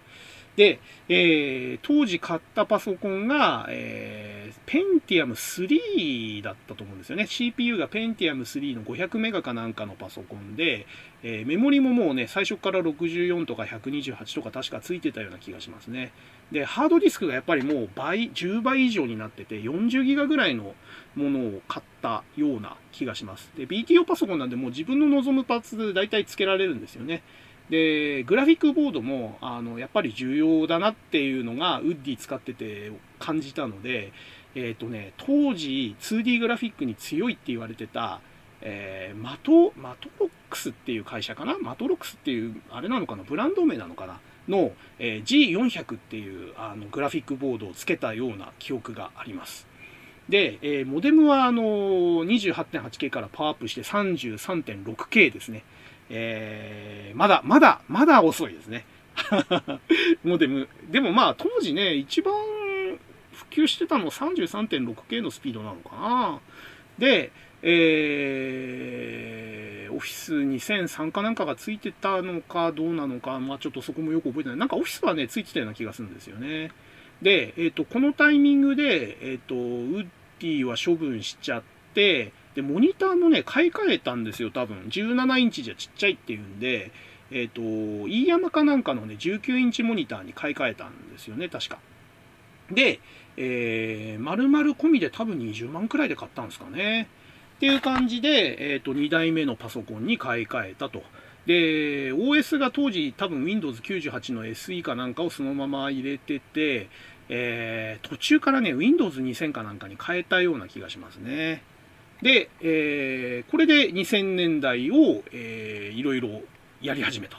で、えー、当時買ったパソコンが、えー、ペンティアム3だったと思うんですよね。CPU がペンティアム3の500メガかなんかのパソコンで、えー、メモリももうね、最初から64とか128とか確かついてたような気がしますね。で、ハードディスクがやっぱりもう倍、10倍以上になってて、40ギガぐらいのものを買ったような気がします。で、BTO パソコンなんでもう自分の望むパーツ大体付けられるんですよね。で、グラフィックボードも、あの、やっぱり重要だなっていうのが、ウッディ使ってて感じたので、えっ、ー、とね、当時 2D グラフィックに強いって言われてた、えー、マト、マトロックスっていう会社かな？マトロックスっていう、あれなのかな？ブランド名なのかな？の、えー、G400 っていうあのグラフィックボードをつけたような記憶があります。で、えー、モデムはあの 28.8K からパワーアップして 33.6K ですね。えー、まだ、まだ、まだ遅いですね。モデム。でもまあ、当時ね、一番普及してたの 33.6K のスピードなのかな。で、えー、オフィス2003かなんかがついてたのかどうなのか、まあちょっとそこもよく覚えてない。なんかオフィスはね、ついてたような気がするんですよね。で、えっ、ー、と、このタイミングで、えっ、ー、と、ウッディは処分しちゃって、で、モニターもね、買い替えたんですよ、多分。17インチじゃちっちゃいっていうんで、えっ、ー、と、飯山かなんかのね、19インチモニターに買い替えたんですよね、確か。で、えー、丸々込みで多分20万くらいで買ったんですかね。っていう感じで、えっ、ー、と、2代目のパソコンに買い替えたと。で、OS が当時多分 Windows 98の SE かなんかをそのまま入れてて、えー、途中からね、Windows 2000かなんかに変えたような気がしますね。で、えー、これで2000年代を、えー、いろいろやり始めた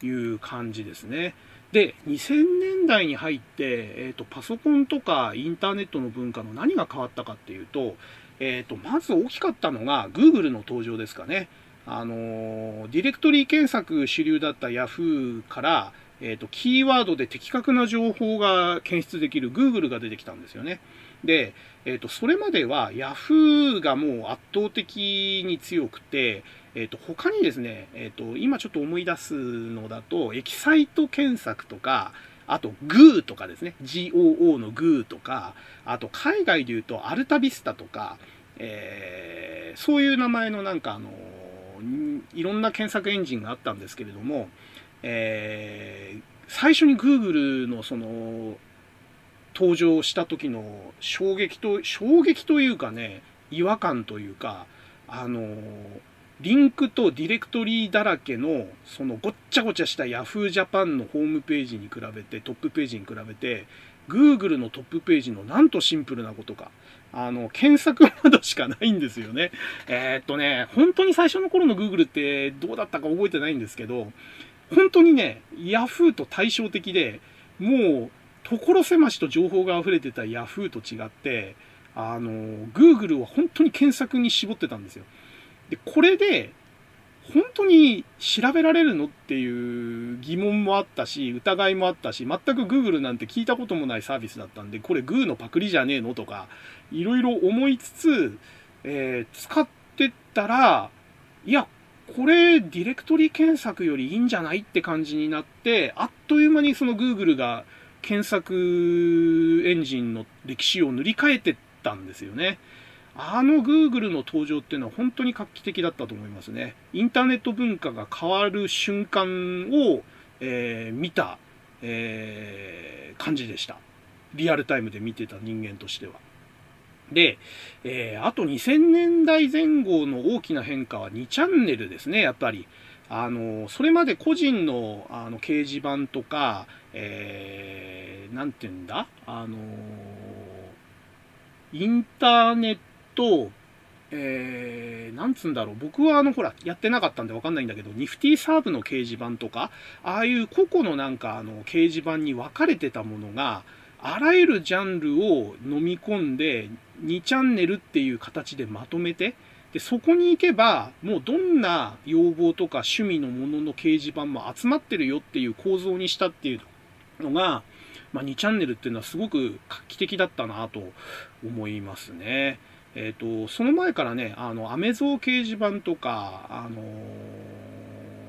という感じですね。で、2000年代に入って、え、ー、と、パソコンとかインターネットの文化の何が変わったかっていうと、え、ー、と、まず大きかったのが Google の登場ですかね。あのー、ディレクトリー検索主流だった Yahoo から、えっ、と、キーワードで的確な情報が検出できる Google が出てきたんですよね。で、えっ、ー、と、それまでは Yahoo がもう圧倒的に強くて、えっ、ー、と、他にですね、えっ、ー、と、今ちょっと思い出すのだと、エキサイト検索とか、あと、グーとかですね。GOO のグーとか、あと、海外で言うと、アルタビスタとか、えー、そういう名前のなんかあの、いろんな検索エンジンがあったんですけれども、えー、最初に Google のその、登場した時の衝撃と、衝撃というかね、違和感というか、あの、リンクとディレクトリーだらけの、そのごっちゃごちゃした Yahoo Japan のホームページに比べて、トップページに比べて、Google のトップページのなんとシンプルなことか。あの、検索窓しかないんですよね。えー、っとね、本当に最初の頃の Google ってどうだったか覚えてないんですけど、本当にね、Yahoo と対照的で、もう、所狭しと情報が溢れてた Yahoo と違って、あの、Google は本当に検索に絞ってたんですよ。で、これで、本当に調べられるのっていう疑問もあったし、疑いもあったし、全く Google なんて聞いたこともないサービスだったんで、これ Go のパクリじゃねえのとか、いろいろ思いつつ、えー、使ってったら、いや、これディレクトリ検索よりいいんじゃないって感じになって、あっという間にその Google が検索エンジンの歴史を塗り替えてったんですよね。あの Google の登場っていうのは本当に画期的だったと思いますね。インターネット文化が変わる瞬間を、えー、見た、えー、感じでした。リアルタイムで見てた人間としては。で、えー、あと2000年代前後の大きな変化は2チャンネルですね、やっぱり。あの、それまで個人のあの掲示板とか、えー、て言うんだ？あの、インターネット、えー、なんつうんだろう？僕はあの、ほら、やってなかったんでわかんないんだけど、ニフティサーブの掲示板とか、ああいう個々のなんか、あの、掲示板に分かれてたものが、あらゆるジャンルを飲み込んで、2チャンネルっていう形でまとめて、で、そこに行けば、もうどんな要望とか趣味のものの掲示板も集まってるよっていう構造にしたっていうのが、まあ、2チャンネルっていうのはすごく画期的だったなと思いますね。えっ、ー、と、その前からね、あの、アメゾー掲示板とか、あの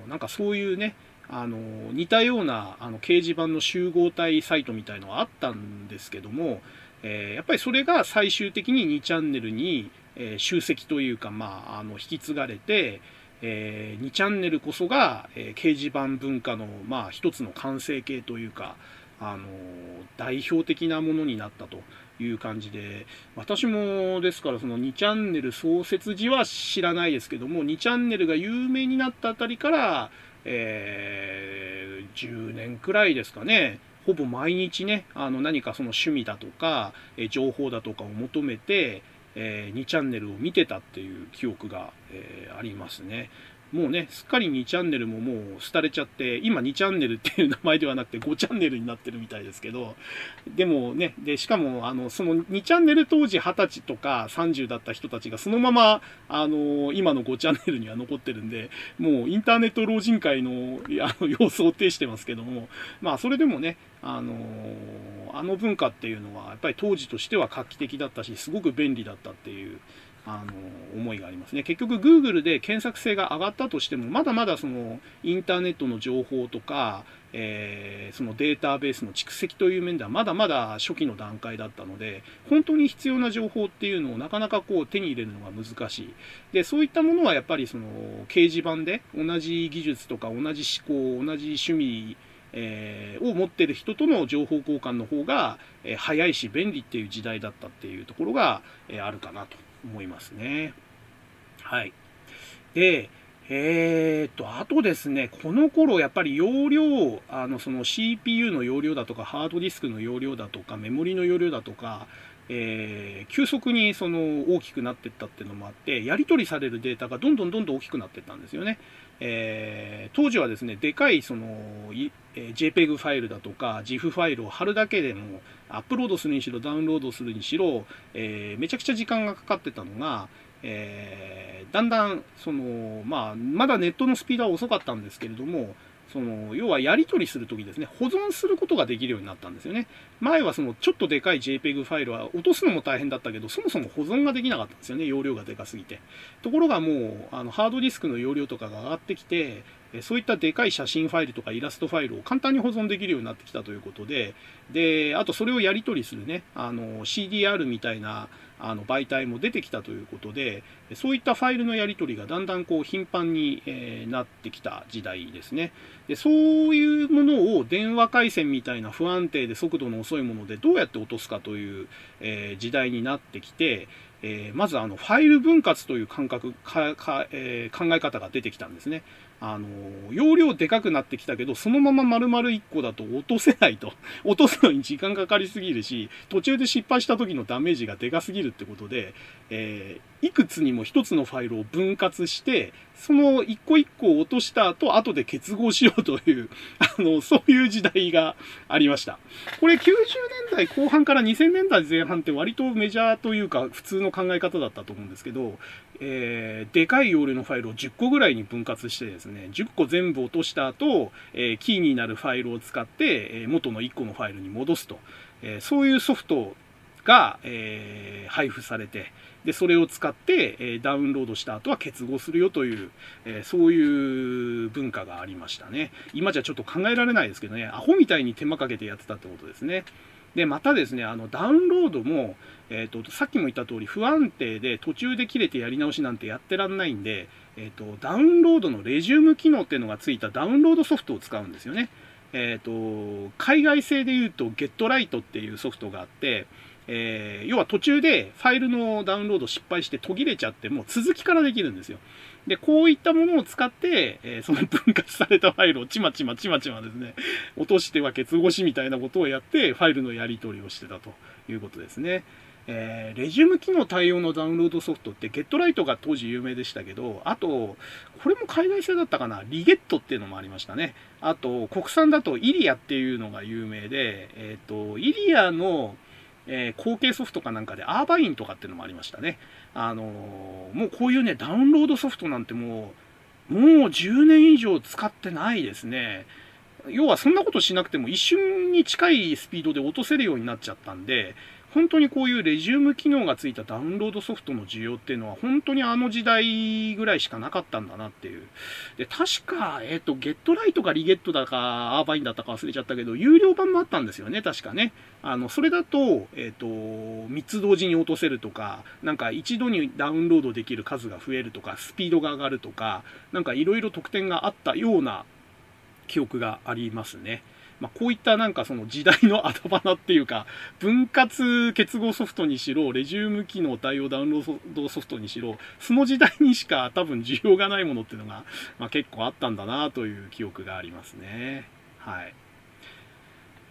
ー、なんかそういうね、あのー、似たようなあの掲示板の集合体サイトみたいのがあったんですけども、えやっぱりそれが最終的に2チャンネルに、え集積というか、まあ、あの、引き継がれて、え2チャンネルこそが、え掲示板文化の、まあ、一つの完成形というか、あの代表的なものになったという感じで、私もですからその2チャンネル創設時は知らないですけども、2チャンネルが有名になったあたりから、えー、10年くらいですかね、ほぼ毎日ね、あの何かその趣味だとか、え情報だとかを求めて、えー、2チャンネルを見てたっていう記憶が、えー、ありますね。もうね、すっかり2チャンネルももう廃れちゃって、今2チャンネルっていう名前ではなくて5チャンネルになってるみたいですけど、でもね、で、しかも、あの、その2チャンネル当時20歳とか30だった人たちがそのまま、あの、今の5チャンネルには残ってるんで、もうインターネット老人会のあの様子を呈してますけども、まあ、それでもね、あのあの文化っていうのは、やっぱり当時としては画期的だったし、すごく便利だったっていう、あの思いがありますね。結局 Google で検索性が上がったとしても、まだまだそのインターネットの情報とか、えー、そのデータベースの蓄積という面ではまだまだ初期の段階だったので、本当に必要な情報っていうのをなかなかこう手に入れるのが難しい。で、そういったものはやっぱりその掲示板で同じ技術とか同じ思考、同じ趣味、えー、を持ってる人との情報交換の方が、えー、早いし便利っていう時代だったっていうところが、えー、あるかなと思いますね。はい。で、えー、っと、あとですね、この頃やっぱり容量、あの、その CPU の容量だとか、ハードディスクの容量だとか、メモリの容量だとか、えー、急速にその大きくなっていったっていうのもあって、やり取りされるデータがどんどんどんどん大きくなっていったんですよね。えー、当時はですね、でかいその、え、JPEG ファイルだとか GIF ファイルを貼るだけでもアップロードするにしろダウンロードするにしろ、えー、めちゃくちゃ時間がかかってたのが、え、だんだんその、まあ、まだネットのスピードは遅かったんですけれどもその要はやり取りするときですね、保存することができるようになったんですよね。前はそのちょっとでかい JPEG ファイルは落とすのも大変だったけど、そもそも保存ができなかったんですよね、容量がでかすぎて。ところがもう、あのハードディスクの容量とかが上がってきて、そういったでかい写真ファイルとかイラストファイルを簡単に保存できるようになってきたということで、で、あとそれをやり取りするね、あの CDR みたいなあの媒体も出てきたということで、そういったファイルのやり取りがだんだんこう頻繁に、え、なってきた時代ですねで。そういうものを電話回線みたいな不安定で速度の遅いものでどうやって落とすかという、え、時代になってきて、え、まずあのファイル分割という感覚か、え、考え方が出てきたんですね。あの、容量でかくなってきたけど、そのまま丸々1個だと落とせないと。落とすのに時間かかりすぎるし、途中で失敗した時のダメージがでかすぎるってことで、えー、いくつにも1つのファイルを分割して、その1個1個を落とした後、後で結合しようという、あの、そういう時代がありました。これ90年代後半から2000年代前半って割とメジャーというか普通の考え方だったと思うんですけど、えー、でかい容量のファイルを10個ぐらいに分割してですね、10個全部落とした後、えー、キーになるファイルを使って、え、元の1個のファイルに戻すと、えそういうソフトが、え配布されて、で、それを使って、えダウンロードした後は結合するよという、えそういう文化がありましたね。今じゃちょっと考えられないですけどね、アホみたいに手間かけてやってたってことですね。で、またですね、あの、ダウンロードも、えっ、ー、と、さっきも言った通り不安定で途中で切れてやり直しなんてやってらんないんで、えっ、ー、と、ダウンロードのレジューム機能っていうのがついたダウンロードソフトを使うんですよね。えっ、ー、と、海外製で言うと GetRight っていうソフトがあって、えー、要は途中でファイルのダウンロード失敗して途切れちゃってもう続きからできるんですよ。で、こういったものを使って、えー、その分割されたファイルをちまちまちまちまですね、落としてはケツ越しみたいなことをやって、ファイルのやり取りをしてたということですね。えー、レジューム機能対応のダウンロードソフトって GetRight が当時有名でしたけど、あと、これも海外製だったかな、リゲットっていうのもありましたね。あと、国産だとイリアっていうのが有名で、えっ、ー、と、イリアのえー、後継ソフトかなんかでアーバインとかっていうのもありましたね。あのー、もうこういうね、ダウンロードソフトなんてもう、もう10年以上使ってないですね。要はそんなことしなくても一瞬に近いスピードで落とせるようになっちゃったんで、本当にこういうレジューム機能がついたダウンロードソフトの需要っていうのは本当にあの時代ぐらいしかなかったんだなっていう。で、確か、えっ、ー、と、ゲットライトかリゲットだか、アーバインだったか忘れちゃったけど、有料版もあったんですよね、確かね。あの、それだと、えっ、ー、と、3つ同時に落とせるとか、なんか一度にダウンロードできる数が増えるとか、スピードが上がるとか、なんかいろいろ特典があったような記憶がありますね。まあ、こういったなんかその時代の後花っていうか、分割結合ソフトにしろ、レジューム機能対応ダウンロードソフトにしろ、その時代にしか多分需要がないものっていうのが、まあ、結構あったんだなという記憶がありますね。はい。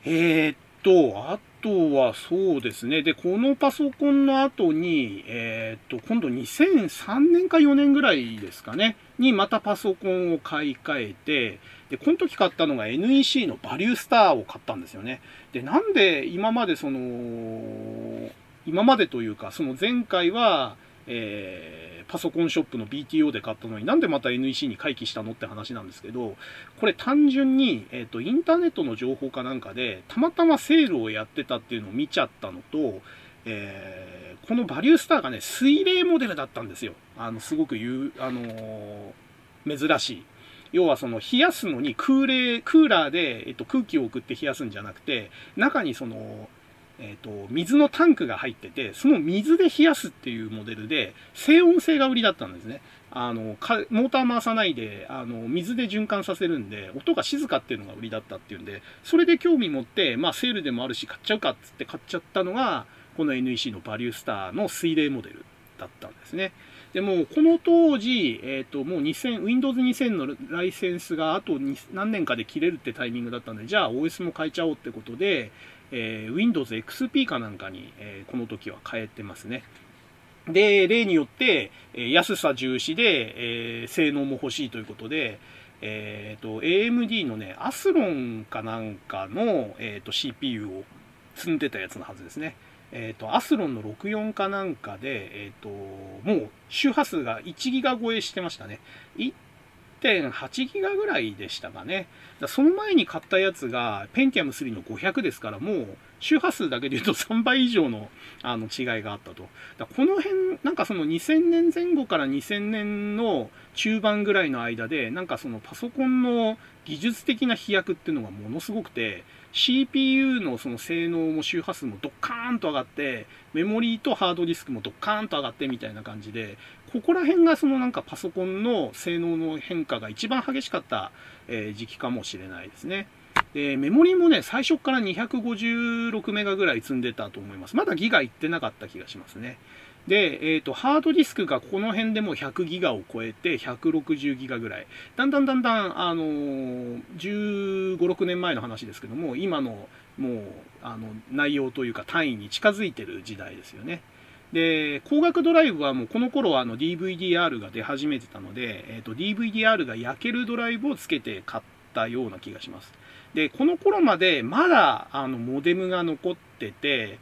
えー、っと、あとはそうですね。で、このパソコンの後に、えー、っと、今度2003年か4年ぐらいですかね、にまたパソコンを買い替えて、で、この時買ったのが NEC のバリュースターを買ったんですよね。で、なんで今までその、今までというか、その前回は、えー、パソコンショップの BTO で買ったのになんでまた NEC に回帰したのって話なんですけど、これ単純に、えっ、ー、と、インターネットの情報かなんかで、たまたまセールをやってたっていうのを見ちゃったのと、えー、このバリュースターがね、水冷モデルだったんですよ。あの、すごく言う、あのー、珍しい。要はその冷やすのに空冷、クーラーで、えっと、空気を送って冷やすんじゃなくて、中にその、えっと、水のタンクが入ってて、その水で冷やすっていうモデルで、静音性が売りだったんですね。あの、モーター回さないで、あの、水で循環させるんで、音が静かっていうのが売りだったっていうんで、それで興味持って、まあ、セールでもあるし、買っちゃうかっつって買っちゃったのが、この NEC のバリュースターの水冷モデルだったんですね。でも、この当時、えっ、ー、と、もう2000、Windows 2000のライセンスがあと何年かで切れるってタイミングだったんで、じゃあ OS も変えちゃおうってことで、えー、Windows XP かなんかに、えー、この時は変えてますね。で、例によって、え、安さ重視で、えー、性能も欲しいということで、えっ、と、AMD のね、アスロンかなんかの、え、ー、と、CPU を積んでたやつのはずですね。えっ、と、アスロンの64かなんかで、えっ、と、もう周波数が1ギガ超えしてましたね。1.8ギガぐらいでしたかね。だその前に買ったやつが、ペンティアム3の500ですから、もう周波数だけで言うと 3倍以上のあの違いがあったと。だこの辺、なんかその2000年前後から2000年の中盤ぐらいの間で、なんかそのパソコンの技術的な飛躍っていうのがものすごくて、CPU のその性能も周波数もドッカーンと上がって、メモリーとハードディスクもドッカーンと上がってみたいな感じで、ここら辺がそのなんかパソコンの性能の変化が一番激しかった、え時期かもしれないですね。で、メモリもね、最初から256メガぐらい積んでたと思います。まだギガいってなかった気がしますね。で、えっ、ー、と、ハードディスクがこの辺でも100ギガを超えて160ギガぐらい。だんだんだんだん、あのー、15、6年前の話ですけども、今のもう、あの、内容というか単位に近づいてる時代ですよね。で、光学ドライブはもうこの頃はあの DVD-R が出始めてたので、え、ー、と、DVD-R が焼けるドライブをつけて買ったような気がします。で、この頃までまだあのモデムが残ってて、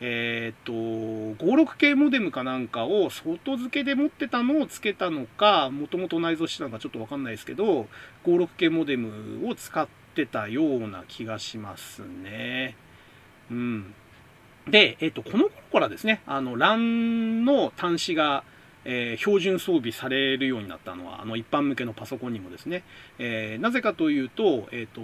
えっ、ー、と、56系モデムかなんかを外付けで持ってたのを付けたのか、もともと内蔵してたのかちょっとわかんないですけど、56系モデムを使ってたような気がしますね。うん。で、えっ、と、この頃からですね、あの、LAN の端子が、えー、標準装備されるようになったのは、あの、一般向けのパソコンにもですね、えー、なぜかというと、えっ、と、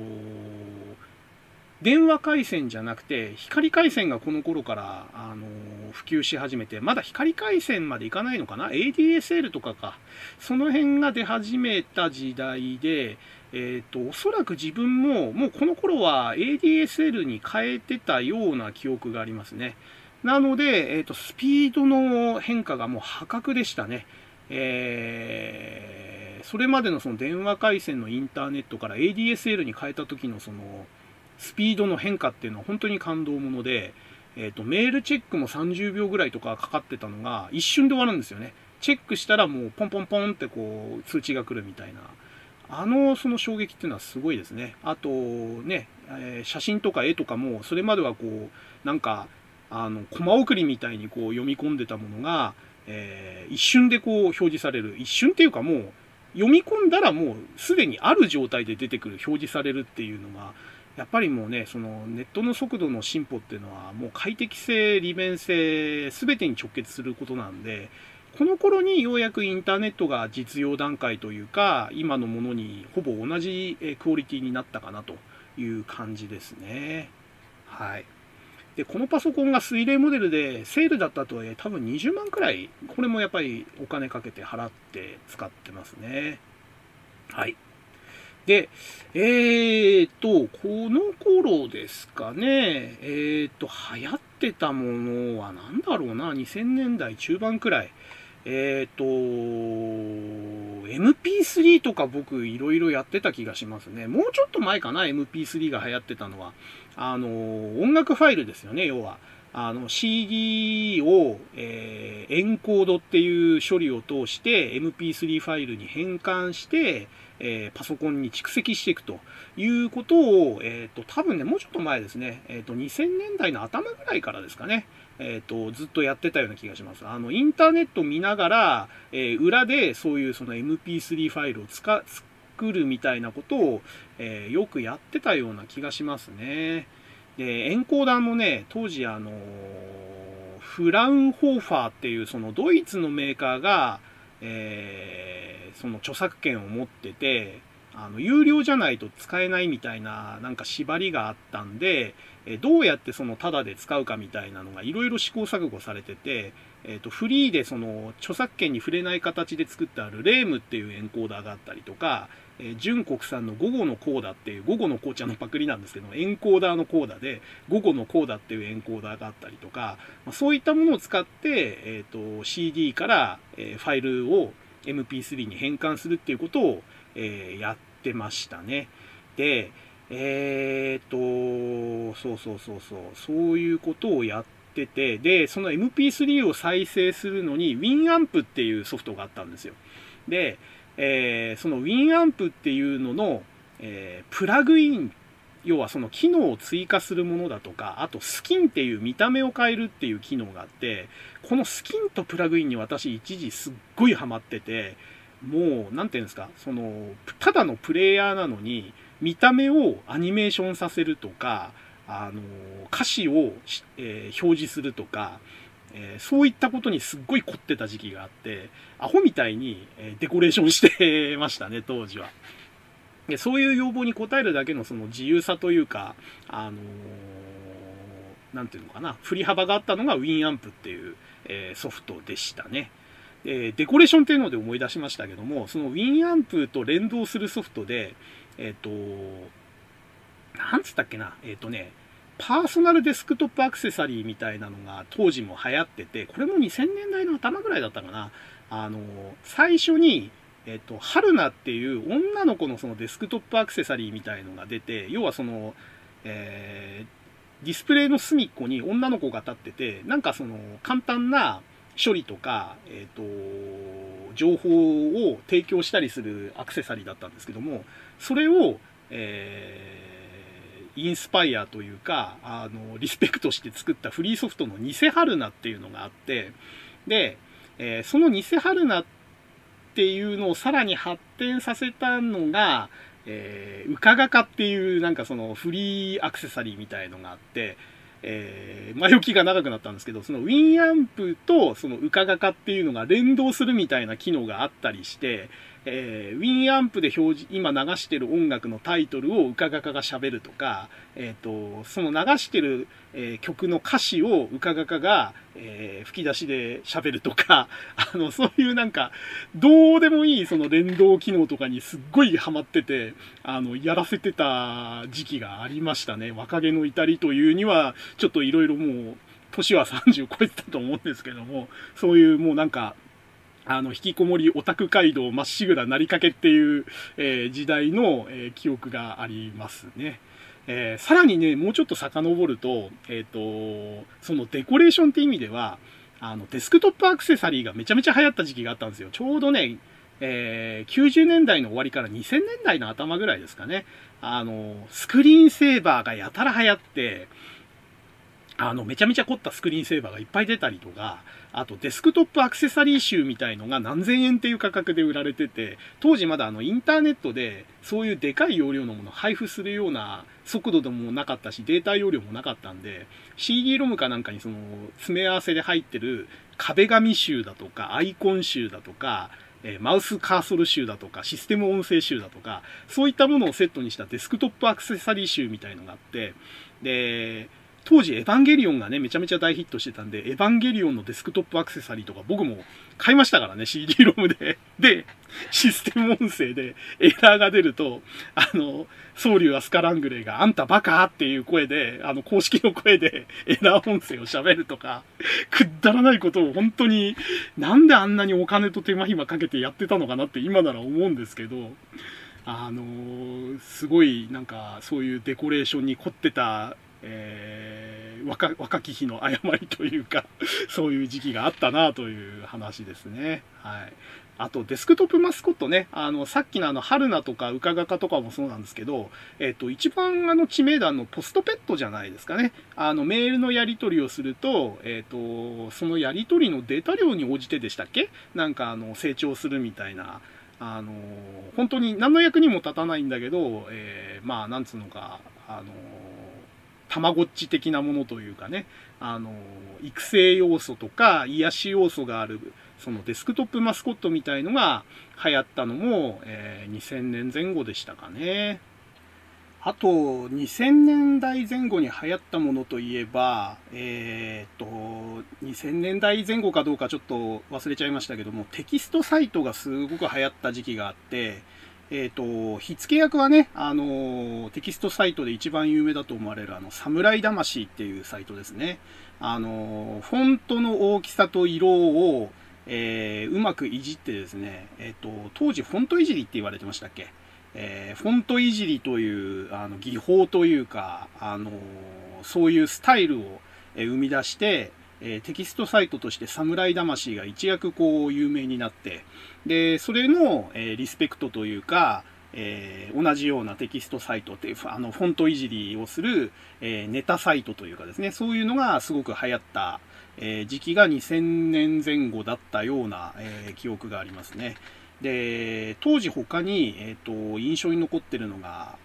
電話回線じゃなくて、光回線がこの頃から、あの普及し始めて、まだ光回線までいかないのかな ?ADSL とかか。その辺が出始めた時代で、え、ー、と、おそらく自分も、もうこの頃は ADSL に変えてたような記憶がありますね。なので、え、ー、と、スピードの変化がもう破格でしたね。えー、それまでのその電話回線のインターネットから ADSL に変えた時のそのスピードの変化っていうのは本当に感動もので、えっ、ー、と、メールチェックも30秒ぐらいとかかかってたのが一瞬で終わるんですよね。チェックしたらもうポンポンポンってこう通知が来るみたいな。あの、その衝撃っていうのはすごいですね。あと、ね、えー、写真とか絵とかも、それまではこう、なんか、あの、コマ送りみたいにこう読み込んでたものが、えー、一瞬でこう表示される。一瞬っていうかもう、読み込んだらもうすでにある状態で出てくる、表示されるっていうのが、やっぱりもうね、そのネットの速度の進歩っていうのは、もう快適性、利便性、すべてに直結することなんで、この頃にようやくインターネットが実用段階というか、今のものにほぼ同じクオリティになったかなという感じですね。はい。で、このパソコンが水冷モデルでセールだったとはいえ多分20万くらい、これもやっぱりお金かけて払って使ってますね。はい。で、えーと、この頃ですかね、えーと、流行ってたものは何だろうな、2000年代中盤くらい。えっ、ー、と、MP3 とか僕いろいろやってた気がしますね。もうちょっと前かな、MP3 が流行ってたのは。あの、音楽ファイルですよね、要は。あの CD を、えー、エンコードっていう処理を通して MP3 ファイルに変換して、えー、パソコンに蓄積していくということを、えっ、ー、と、多分ね、もうちょっと前ですね、えっ、と、2000年代の頭ぐらいからですかね、えっ、と、ずっとやってたような気がします。あの、インターネット見ながら、え裏でそういうその MP3 ファイルを使、作るみたいなことを、えよくやってたような気がしますね。で、エンコーダーもね、当時あの、フラウンホーファーっていうそのドイツのメーカーが、えー、その著作権を持ってて、あの、有料じゃないと使えないみたいな、なんか縛りがあったんで、えどうやってそのタダで使うかみたいなのがいろいろ試行錯誤されてて、え、ー、と、フリーでその著作権に触れない形で作ってあるレームっていうエンコーダーがあったりとか、え、純国産の午後のコーダっていう午後の紅茶のパクリなんですけどエンコーダーのコーダで午後のコーダっていうエンコーダーがあったりとか、ま、そういったものを使って、え、ー、と、CD から、えファイルを MP3 に変換するっていうことを、えやってましたね。で、えっ、と、そうそうそうそう、そういうことをやってて、で、その MP3 を再生するのに WinAmp っていうソフトがあったんですよ。で、えー、その WinAmp っていうのの、えー、プラグイン、要はその機能を追加するものだとか、あとスキンっていう見た目を変えるっていう機能があって、このスキンとプラグインに私一時すっごいハマってて、もう、なんていうんですか、その、ただのプレイヤーなのに、見た目をアニメーションさせるとか、あの、歌詞を、えー、表示するとか、えー、そういったことにすっごい凝ってた時期があって、アホみたいに、えデコレーションしてましたね、当時は。でそういう要望に応えるだけのその自由さというか、あのなんていうのかな、振り幅があったのが WinAmp っていう、えー、ソフトでしたね。えデコレーションっていうので思い出しましたけども、その WinAmp と連動するソフトで、えっ、と、なんつったっけな、えっ、とね、パーソナルデスクトップアクセサリーみたいなのが当時も流行ってて、これも2000年代の頭ぐらいだったかな。あの、最初に、えっと、春菜っていう女の子のそのデスクトップアクセサリーみたいのが出て、要はその、えー、ディスプレイの隅っこに女の子が立ってて、なんかその簡単な処理とか、えっ、と、情報を提供したりするアクセサリーだったんですけども、それを、えーインスパイアというか、あの、リスペクトして作ったフリーソフトの偽春菜っていうのがあって、で、えー、その偽春菜っていうのをさらに発展させたのが、えー、うかがかっていうなんかそのフリーアクセサリーみたいのがあって、えー、前置きが長くなったんですけど、そのウィンアンプとそのうかがかっていうのが連動するみたいな機能があったりして、えー、WinAmp で表示、今流してる音楽のタイトルをうかがかが喋るとか、えっ、ー、と、その流してる、えー、曲の歌詞をうかがかが、え、吹き出しで喋るとか、あの、そういうなんか、どうでもいいその連動機能とかにすっごいハマってて、あの、やらせてた時期がありましたね。若気の至りというには、ちょっといろいろもう、年は30超えてたと思うんですけども、そういうもうなんか、あの、引きこもりオタク街道まっしぐらなりかけっていう、えー、時代の、えー、記憶がありますね。えー、さらにね、もうちょっと遡ると、えっ、と、そのデコレーションって意味では、あの、デスクトップアクセサリーがめちゃめちゃ流行った時期があったんですよ。ちょうどね、えー、90年代の終わりから2000年代の頭ぐらいですかね。あの、スクリーンセーバーがやたら流行って、あの、めちゃめちゃ凝ったスクリーンセーバーがいっぱい出たりとか、あとデスクトップアクセサリー集みたいのが何千円っていう価格で売られてて、当時まだあのインターネットでそういうでかい容量のものを配布するような速度でもなかったし、データ容量もなかったんで、CD ロムかなんかにその詰め合わせで入ってる壁紙集だとか、アイコン集だとか、えマウスカーソル集だとか、システム音声集だとか、そういったものをセットにしたデスクトップアクセサリー集みたいのがあって、で、当時エヴァンゲリオンがね、めちゃめちゃ大ヒットしてたんで、エヴァンゲリオンのデスクトップアクセサリーとか僕も買いましたからね、CD ロムで。で、システム音声でエラーが出ると、あの、ソウリュアスカラングレーがあんたバカっていう声で、あの、公式の声でエラー音声を喋るとか、くだらないことを本当に、なんであんなにお金と手間暇かけてやってたのかなって今なら思うんですけど、あのすごいなんかそういうデコレーションに凝ってたえー、若若き日の誤りというか そういう時期があったなという話ですね。はい。あと、デスクトップマスコットね、あの、さっきのあの、春菜とか、うかがかとかもそうなんですけど、えっ、と、一番あの、知名度のポストペットじゃないですかね。あの、メールのやり取りをすると、えっ、と、そのやり取りのデータ量に応じてでしたっけ？なんか、あの、成長するみたいな、あの、本当に何の役にも立たないんだけど、えー、まあ、なんつうのか、あの、たまごっち的なものというかね、あの、育成要素とか癒し要素がある、そのデスクトップマスコットみたいのが流行ったのも、えー、2000年前後でしたかね。あと、2000年代前後に流行ったものといえば、えー、っと、2000年代前後かどうかちょっと忘れちゃいましたけども、テキストサイトがすごく流行った時期があって、えっ、ー、と、火付け役はね、あの、テキストサイトで一番有名だと思われる、あの、侍魂っていうサイトですね。あの、フォントの大きさと色を、えー、うまくいじってですね、えっ、ー、と、当時フォントいじりって言われてましたっけ？えー、フォントいじりという、あの、技法というか、あの、そういうスタイルをえ生み出して、えテキストサイトとして侍魂が一躍こう有名になって、で、それの、えリスペクトというか、えー、同じようなテキストサイトっていう、あの、フォントいじりをする、えー、ネタサイトというかですね、そういうのがすごく流行った、え、時期が2000年前後だったような、え記憶がありますね。で、当時他に、えっ、と、印象に残ってるのが、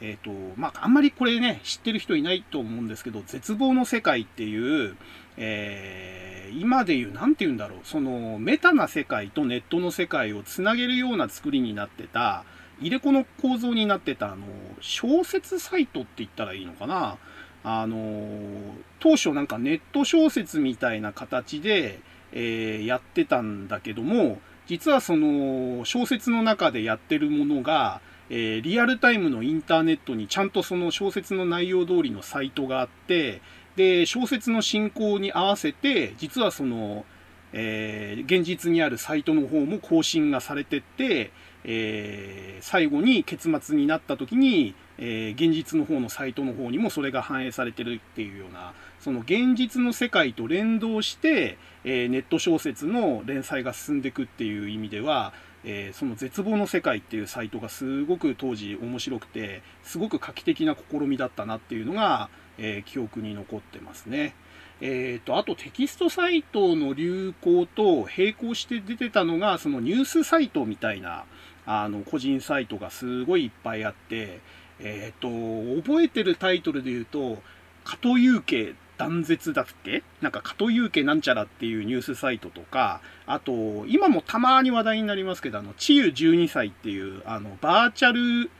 えっ、と、まあ、あんまりこれね、知ってる人いないと思うんですけど、絶望の世界っていう、えー、今で言う、なんて言うんだろう、その、メタな世界とネットの世界をつなげるような作りになってた、入れ子の構造になってた、あの、小説サイトって言ったらいいのかな。あの、当初なんかネット小説みたいな形で、えー、やってたんだけども、実はその小説の中でやってるものが、えー、リアルタイムのインターネットにちゃんとその小説の内容通りのサイトがあって、で、小説の進行に合わせて、実はその、えー、現実にあるサイトの方も更新がされてって、えー、最後に結末になった時に、えー、現実の方のサイトの方にもそれが反映されてるっていうような、その現実の世界と連動して、えネット小説の連載が進んでいくっていう意味では、えその絶望の世界っていうサイトがすごく当時面白くて、すごく画期的な試みだったなっていうのが、えー、記憶に残ってますね。え、ー、と、あとテキストサイトの流行と並行して出てたのが、そのニュースサイトみたいな、あの、個人サイトがすごいいっぱいあって、え、ー、と、覚えてるタイトルで言うと、加藤祐家断絶だっけ？なんか加藤祐家なんちゃらっていうニュースサイトとか、あと、今もたまに話題になりますけど、あの、治癒12歳っていう、あの、バーチャル、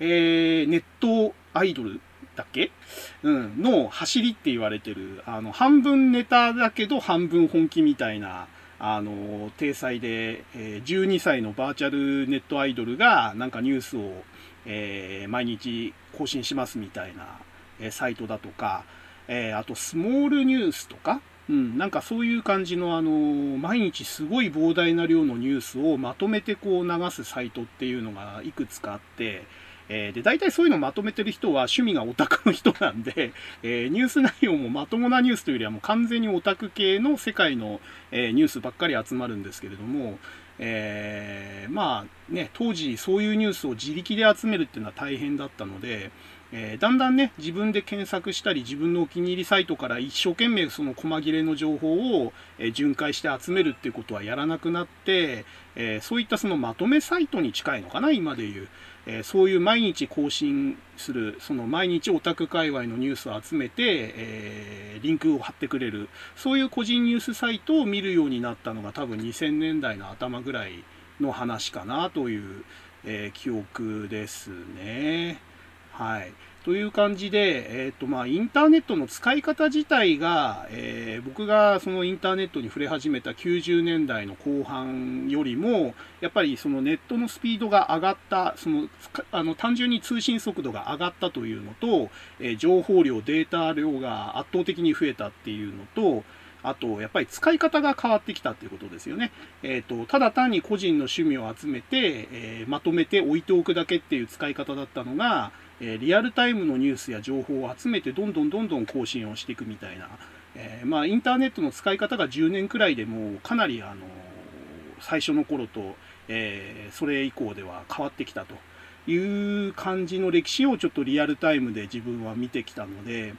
えー、ネットアイドルだっけ？うん、の走りって言われてる、あの、半分ネタだけど半分本気みたいな、あの、体裁で、え、12歳のバーチャルネットアイドルがなんかニュースを、えー、毎日更新しますみたいな、え、サイトだとか、えー、あとスモールニュースとか、うん、なんかそういう感じの、あの毎日すごい膨大な量のニュースをまとめてこう流すサイトっていうのがいくつかあって、えー、で、大体そういうのをまとめてる人は趣味がオタクの人なんで、えー、ニュース内容もまともなニュースというよりはもう完全にオタク系の世界の、えー、ニュースばっかり集まるんですけれども、えー、まあね、当時そういうニュースを自力で集めるっていうのは大変だったので、え、だんだんね、自分で検索したり、自分のお気に入りサイトから一生懸命その細切れの情報を、え、巡回して集めるっていうことはやらなくなって、え、そういったそのまとめサイトに近いのかな、今で言う。えそういう毎日更新する、その毎日オタク界隈のニュースを集めて、えリンクを貼ってくれる、そういう個人ニュースサイトを見るようになったのが多分2000年代の頭ぐらいの話かなという、え記憶ですね。はい。という感じで、えっ、ー、と、まあ、インターネットの使い方自体が、えー、僕がそのインターネットに触れ始めた90年代の後半よりも、やっぱりそのネットのスピードが上がった、その、あの、単純に通信速度が上がったというのと、えー、情報量、データ量が圧倒的に増えたっていうのと、あと、やっぱり使い方が変わってきたっていうことですよね。えっ、ー、と、ただ単に個人の趣味を集めて、えー、まとめて置いておくだけっていう使い方だったのが、えリアルタイムのニュースや情報を集めてどんどんどんどん更新をしていくみたいな、えー、まあ、インターネットの使い方が10年くらいでもかなりあの最初の頃と、えー、それ以降では変わってきたという感じの歴史をちょっとリアルタイムで自分は見てきたので、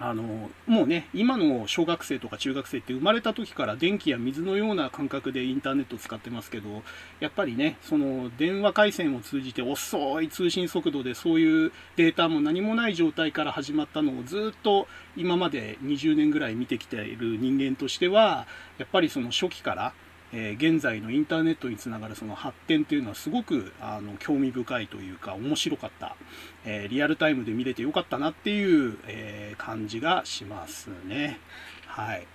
あの、もうね、今の小学生とか中学生って生まれた時から電気や水のような感覚でインターネットを使ってますけど、やっぱりね、その電話回線を通じて遅い通信速度でそういうデータも何もない状態から始まったのをずっと今まで20年ぐらい見てきている人間としては、やっぱりその初期から、えー、現在のインターネットにつながるその発展というのはすごくあの興味深いというか面白かった、えー、リアルタイムで見れてよかったなっていう、えー、感じがしますね。はい。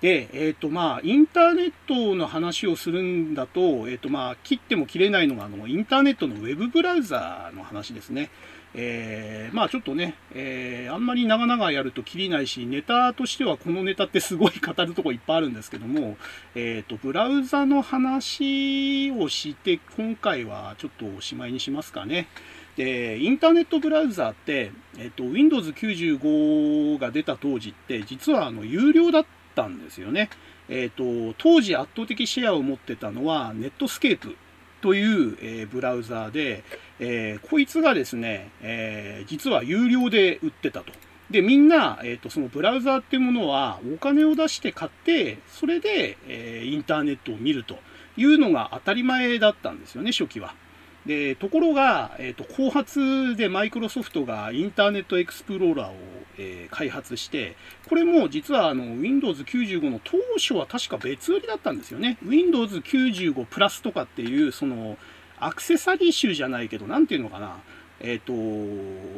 で、え、ー、とまあ、インターネットの話をするんだと、えっ、ー、とまあ、切っても切れないのが、あの、インターネットのウェブブラウザーの話ですね。えー、まあちょっとね、えー、あんまり長々やるときりないし、ネタとしてはこのネタってすごい語るとこいっぱいあるんですけども、えっ、ー、と、ブラウザの話をして、今回はちょっとおしまいにしますかね。で、インターネットブラウザって、えっ、と、Windows 95が出た当時って、実はあの、有料だったんですよね。えっ、と、当時圧倒的シェアを持ってたのは、ネットスケープという、え、ブラウザで、えー、こいつがですね、えー、実は有料で売ってたと。で、みんな、えっ、と、そのブラウザーっていうものはお金を出して買って、それで、えインターネットを見るというのが当たり前だったんですよね、初期は。で、ところが、えっ、と、後発でマイクロソフトがインターネットエクスプローラーを、え、開発して、これも実はあの Windows 95の当初は確か別売りだったんですよね。Windows 95プラスとかっていう、その、アクセサリー集じゃないけど、なんていうのかな。えっ、と、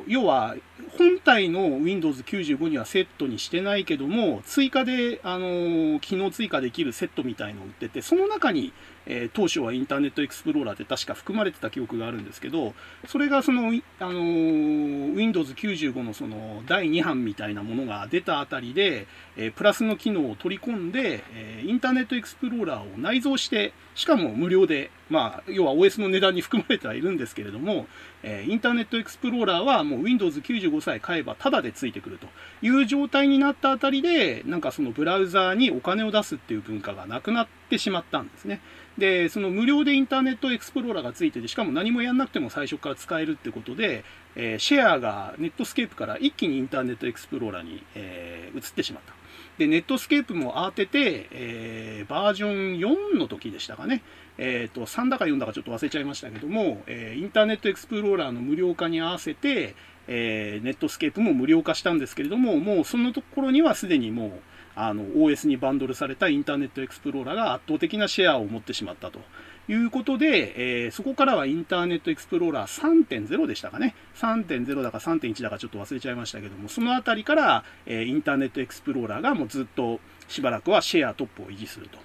要は、本体の Windows 95にはセットにしてないけども、追加で、あの、機能追加できるセットみたいのを売ってて、その中に、えー、当初はインターネットエクスプローラーって確か含まれてた記憶があるんですけど、それがその、あの、Windows 95のその第2版みたいなものが出たあたりで、えー、プラスの機能を取り込んで、えインターネットエクスプローラーを内蔵して、しかも無料で、まあ、要は OS の値段に含まれてはいるんですけれども、えインターネットエクスプローラーはもう Windows 95さえ買えばタダでついてくるという状態になったあたりで、なんかそのブラウザーにお金を出すっていう文化がなくなってしまったんですね。で、その無料でインターネットエクスプローラーがついてて、しかも何もやんなくても最初から使えるってことで、えー、シェアがネットスケープから一気にインターネットエクスプローラーに、えー、移ってしまった。で、ネットスケープも慌てて、えー、バージョン4の時でしたかね。えっ、ー、と、3だか4だかちょっと忘れちゃいましたけども、え、インターネットエクスプローラーの無料化に合わせて、え、ネットスケープも無料化したんですけれども、もうそのころにはすでにもう、あの、OS にバンドルされたインターネットエクスプローラーが圧倒的なシェアを持ってしまったということで、えー、そこからはインターネットエクスプローラー3.0でしたかね。3.0だか3.1だかちょっと忘れちゃいましたけども、そのあたりから、えー、インターネットエクスプローラーがもうずっとしばらくはシェアトップを維持すると。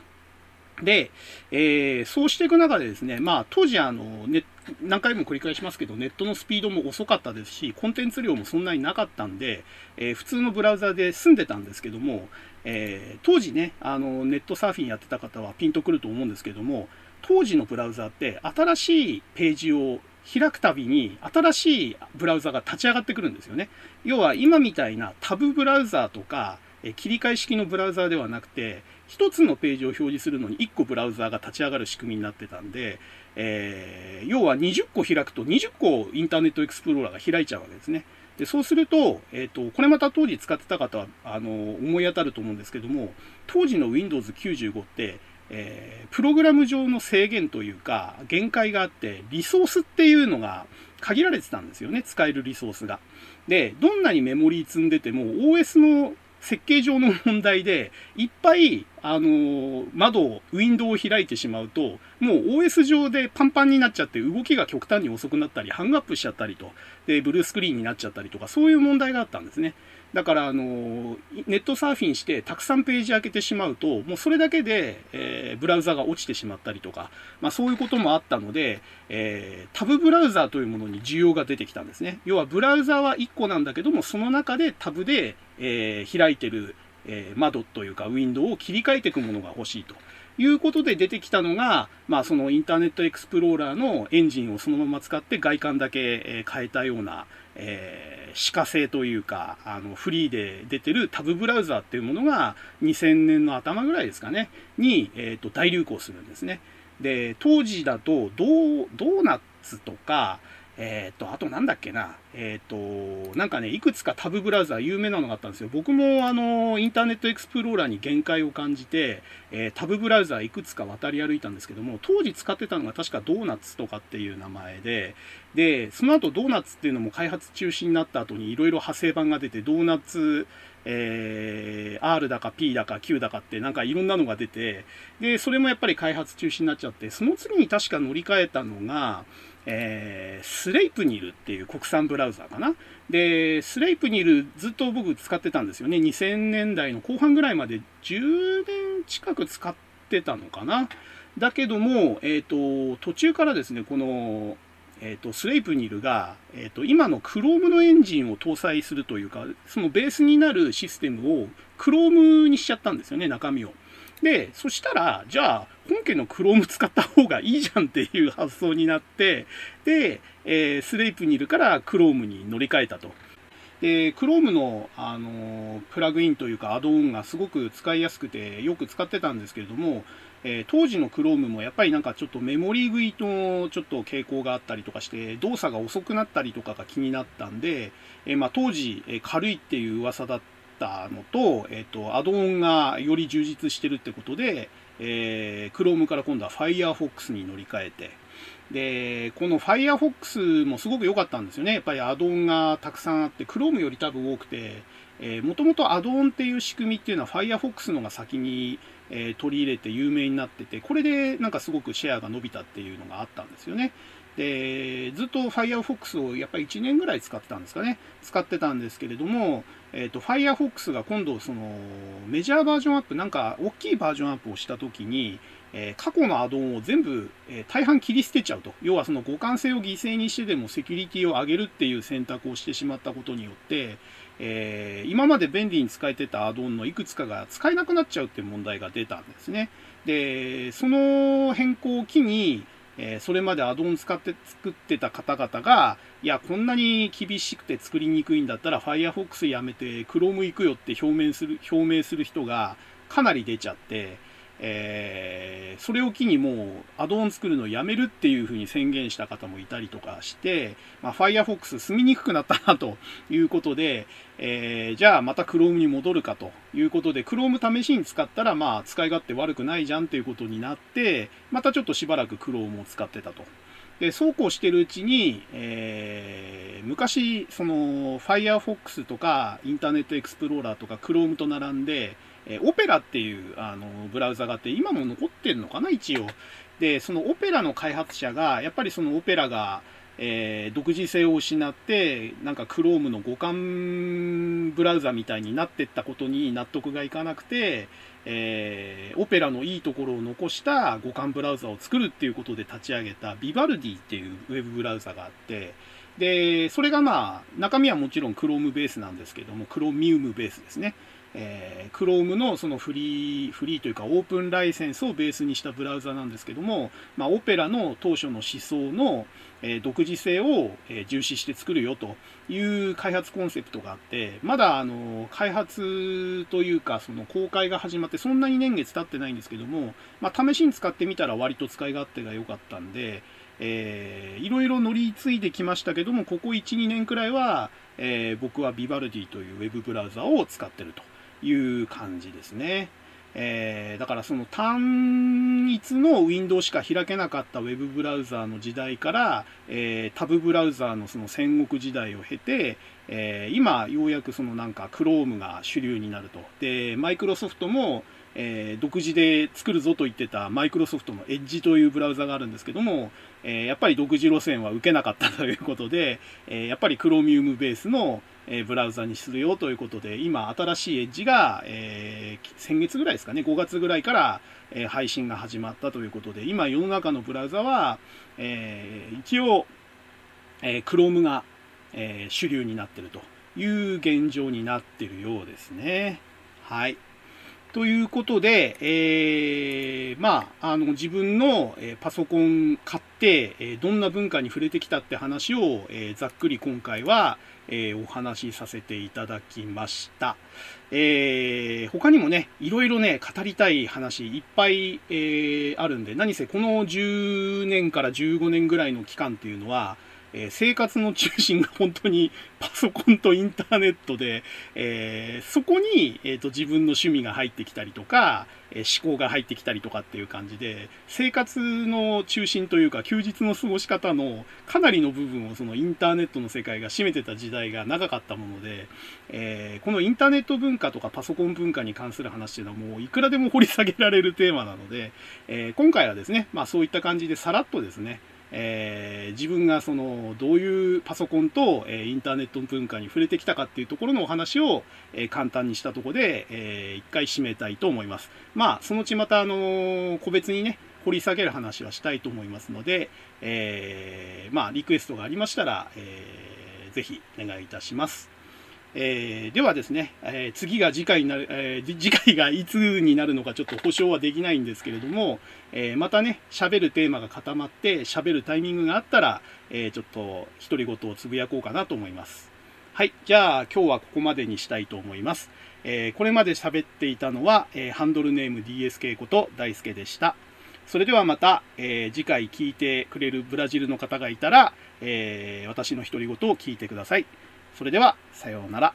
で、えー、そうしていく中でですね、まあ、当時あの、ね、何回も繰り返しますけど、ネットのスピードも遅かったですし、コンテンツ量もそんなになかったんで、えー、普通のブラウザで済んでたんですけども、えー、当時ね、あの、ネットサーフィンやってた方はピンとくると思うんですけども、当時のブラウザって新しいページを開くたびに新しいブラウザが立ち上がってくるんですよね。要は今みたいなタブブラウザーとか、え切り替え式のブラウザーではなくて、1つのページを表示するのに1個ブラウザーが立ち上がる仕組みになってたんで、えー、要は20個開くと20個インターネットエクスプローラーが開いちゃうわけですね。でそうすると、えっ、ー、と、これまた当時使ってた方は、あの、思い当たると思うんですけども、当時の Windows 95って、えー、プログラム上の制限というか、限界があって、リソースっていうのが限られてたんですよね、使えるリソースが。で、どんなにメモリー積んでても、OS の設計上の問題で、いっぱい、あの窓を、ウィンドウを開いてしまうと、もう OS 上でパンパンになっちゃって、動きが極端に遅くなったり、ハングアップしちゃったりと、で、ブルースクリーンになっちゃったりとか、そういう問題があったんですね。だから、あの、ネットサーフィンしてたくさんページ開けてしまうと、もうそれだけで、えー、ブラウザが落ちてしまったりとか、まあそういうこともあったので、えー、タブブラウザーというものに需要が出てきたんですね。要はブラウザは1個なんだけども、その中でタブで、えー、開いてる、え窓というかウィンドウを切り替えていくものが欲しいと。いうことで出てきたのが、まあ、そのインターネットエクスプローラーのエンジンをそのまま使って外観だけ変えたような、えー、歯科性というか、あの、フリーで出てるタブブラウザーっていうものが2000年の頭ぐらいですかね、に、えっ、ー、と、大流行するんですね。で、当時だと、ドー、ドーナツとか、えっ、と、あとなんだっけな、えっ、と、なんかね、いくつかタブブラウザー有名なのがあったんですよ。僕もあの、インターネットエクスプローラーに限界を感じて、えー、タブブラウザーいくつか渡り歩いたんですけども、当時使ってたのが確かドーナツとかっていう名前で、で、その後ドーナツっていうのも開発中止になった後にいろいろ派生版が出て、ドーナツ、えー、R だか P だか Q だかってなんかいろんなのが出て、で、それもやっぱり開発中止になっちゃって、その次に確か乗り換えたのが、えー、スレイプニルっていう国産ブラウザーかな。で、スレイプニルずっと僕使ってたんですよね。2000年代の後半ぐらいまで10年近く使ってたのかな。だけども、えっ、ー、と、途中からですね、この、えっ、ー、と、スレイプニルが、えっ、ー、と、今の Chrome のエンジンを搭載するというか、そのベースになるシステムを Chrome にしちゃったんですよね、中身を。で、そしたら、じゃあ、本家の Chrome 使った方がいいじゃんっていう発想になって、で、えー、スレイプにいるから Chrome に乗り換えたと。で、Chrome の、あのプラグインというかアドオンがすごく使いやすくてよく使ってたんですけれども、えー、当時の Chrome もやっぱりなんかちょっとメモリー食いとちょっと傾向があったりとかして動作が遅くなったりとかが気になったんで、えー、まあ、当時、え軽いっていう噂だったたのと、えっ、ー、と、アドオンがより充実してるってことで、えー、Chrome から今度は Firefox に乗り換えて、で、この Firefox もすごく良かったんですよね。やっぱりアドオンがたくさんあって、Chrome より多分多くて、えー、もともとアドオンっていう仕組みっていうのは Firefox のが先に、えー、取り入れて有名になってて、これでなんかすごくシェアが伸びたっていうのがあったんですよね。で、ずっと Firefox をやっぱり1年ぐらい使ってたんですかね。使ってたんですけれども、え、ー、と、Firefox が今度そのメジャーバージョンアップ、なんか大きいバージョンアップをしたときに、えー、過去のアドオンを全部、えー、大半切り捨てちゃうと。要はその互換性を犠牲にしてでもセキュリティを上げるっていう選択をしてしまったことによって、えー、今まで便利に使えてたアドオンのいくつかが使えなくなっちゃうっていう問題が出たんですね。で、その変更を機に、えー、それまでアドオン使って作ってた方々が、いや、こんなに厳しくて作りにくいんだったら Firefox やめて Chrome 行くよって表明する、表明する人がかなり出ちゃって、えー、それを機にもうアドオン作るのをやめるっていうふうに宣言した方もいたりとかして、まあ、Firefox 住みにくくなったなということで、えー、じゃあまた Chrome に戻るかということで、Chrome 試しに使ったらまあ使い勝手悪くないじゃんっていうことになって、またちょっとしばらく Chrome を使ってたと。で、そうこうしてるうちに、えー、昔、その Firefox とかインターネットエクスプローラーとか Chrome と並んで、えオペラっていうあのブラウザがあって、今も残ってるのかな、一応。で、そのオペラの開発者が、やっぱりそのオペラが、えー、独自性を失って、なんか Chrome の互換ブラウザみたいになってったことに納得がいかなくて、えー、オペラのいいところを残した互換ブラウザを作るっていうことで立ち上げたビバルディっていうウェブブラウザがあって、で、それがまあ、中身はもちろん Chrome ベースなんですけども、Chromium ベースですね。えー、Chrome のそのフリー、フリーというかオープンライセンスをベースにしたブラウザなんですけども、まあ、オペラの当初の思想の、えー、独自性を、えー、重視して作るよという開発コンセプトがあって、まだあの開発というかその公開が始まってそんなに年月経ってないんですけども、まあ、試しに使ってみたら割と使い勝手が良かったんで、えー、いろいろ乗り継いできましたけども、ここ1、2年くらいは、えー、僕はビバルディというウェブブラウザを使ってると。いう感じですね。えー、だからその単一のウィンドウしか開けなかったウェブブラウザーの時代から、えー、タブブラウザーのその戦国時代を経て、えー、今ようやくそのなんか Chrome が主流になると。で、マイクロソフトも、えー、独自で作るぞと言ってたマイクロソフトの Edge というブラウザがあるんですけども、えー、やっぱり独自路線は受けなかったということで、えー、やっぱり Chromium ベースの、えブラウザにするよということで、今新しい Edge が、え先月ぐらいですかね、5月ぐらいから、え配信が始まったということで、今世の中のブラウザは、え一応、え Chrome が、え主流になっているという現状になっているようですね。はい。ということで、えー、まあ、あの、自分の、パソコン買って、えどんな文化に触れてきたって話を、えざっくり今回は、えお話しさせていただきました。えー、他にもね、いろいろね、語りたい話いっぱい、えー、あるんで、何せこの10年から15年ぐらいの期間っていうのは、えー、生活の中心が本当にパソコンとインターネットで、えー、そこに、えーと、自分の趣味が入ってきたりとか、え思考が入ってきたりとかっていう感じで、生活の中心というか休日の過ごし方のかなりの部分をそのインターネットの世界が占めてた時代が長かったもので、えこのインターネット文化とかパソコン文化に関する話っていうのはもういくらでも掘り下げられるテーマなので、え今回はですね、まあそういった感じでさらっとですね、えー、自分がそのどういうパソコンと、え、インターネットの文化に触れてきたかっていうところのお話を、え、簡単にしたところで、えー、一回締めたいと思います。まあ、そのうちまた、あの個別にね、掘り下げる話はしたいと思いますので、えまあ、リクエストがありましたら、えー、ぜひお願いいたします。えー、ではですね、えー、次が次回になる、えー、次回がいつになるのかちょっと保証はできないんですけれども、えまたね、喋るテーマが固まって喋るタイミングがあったら、えちょっと独り言をつぶやこうかなと思います。はい。じゃあ今日はここまでにしたいと思います。えこれまで喋っていたのは、えハンドルネーム DSK こと大輔でした。それではまた、え次回聞いてくれるブラジルの方がいたら、え私の独り言を聞いてください。それでは、さようなら。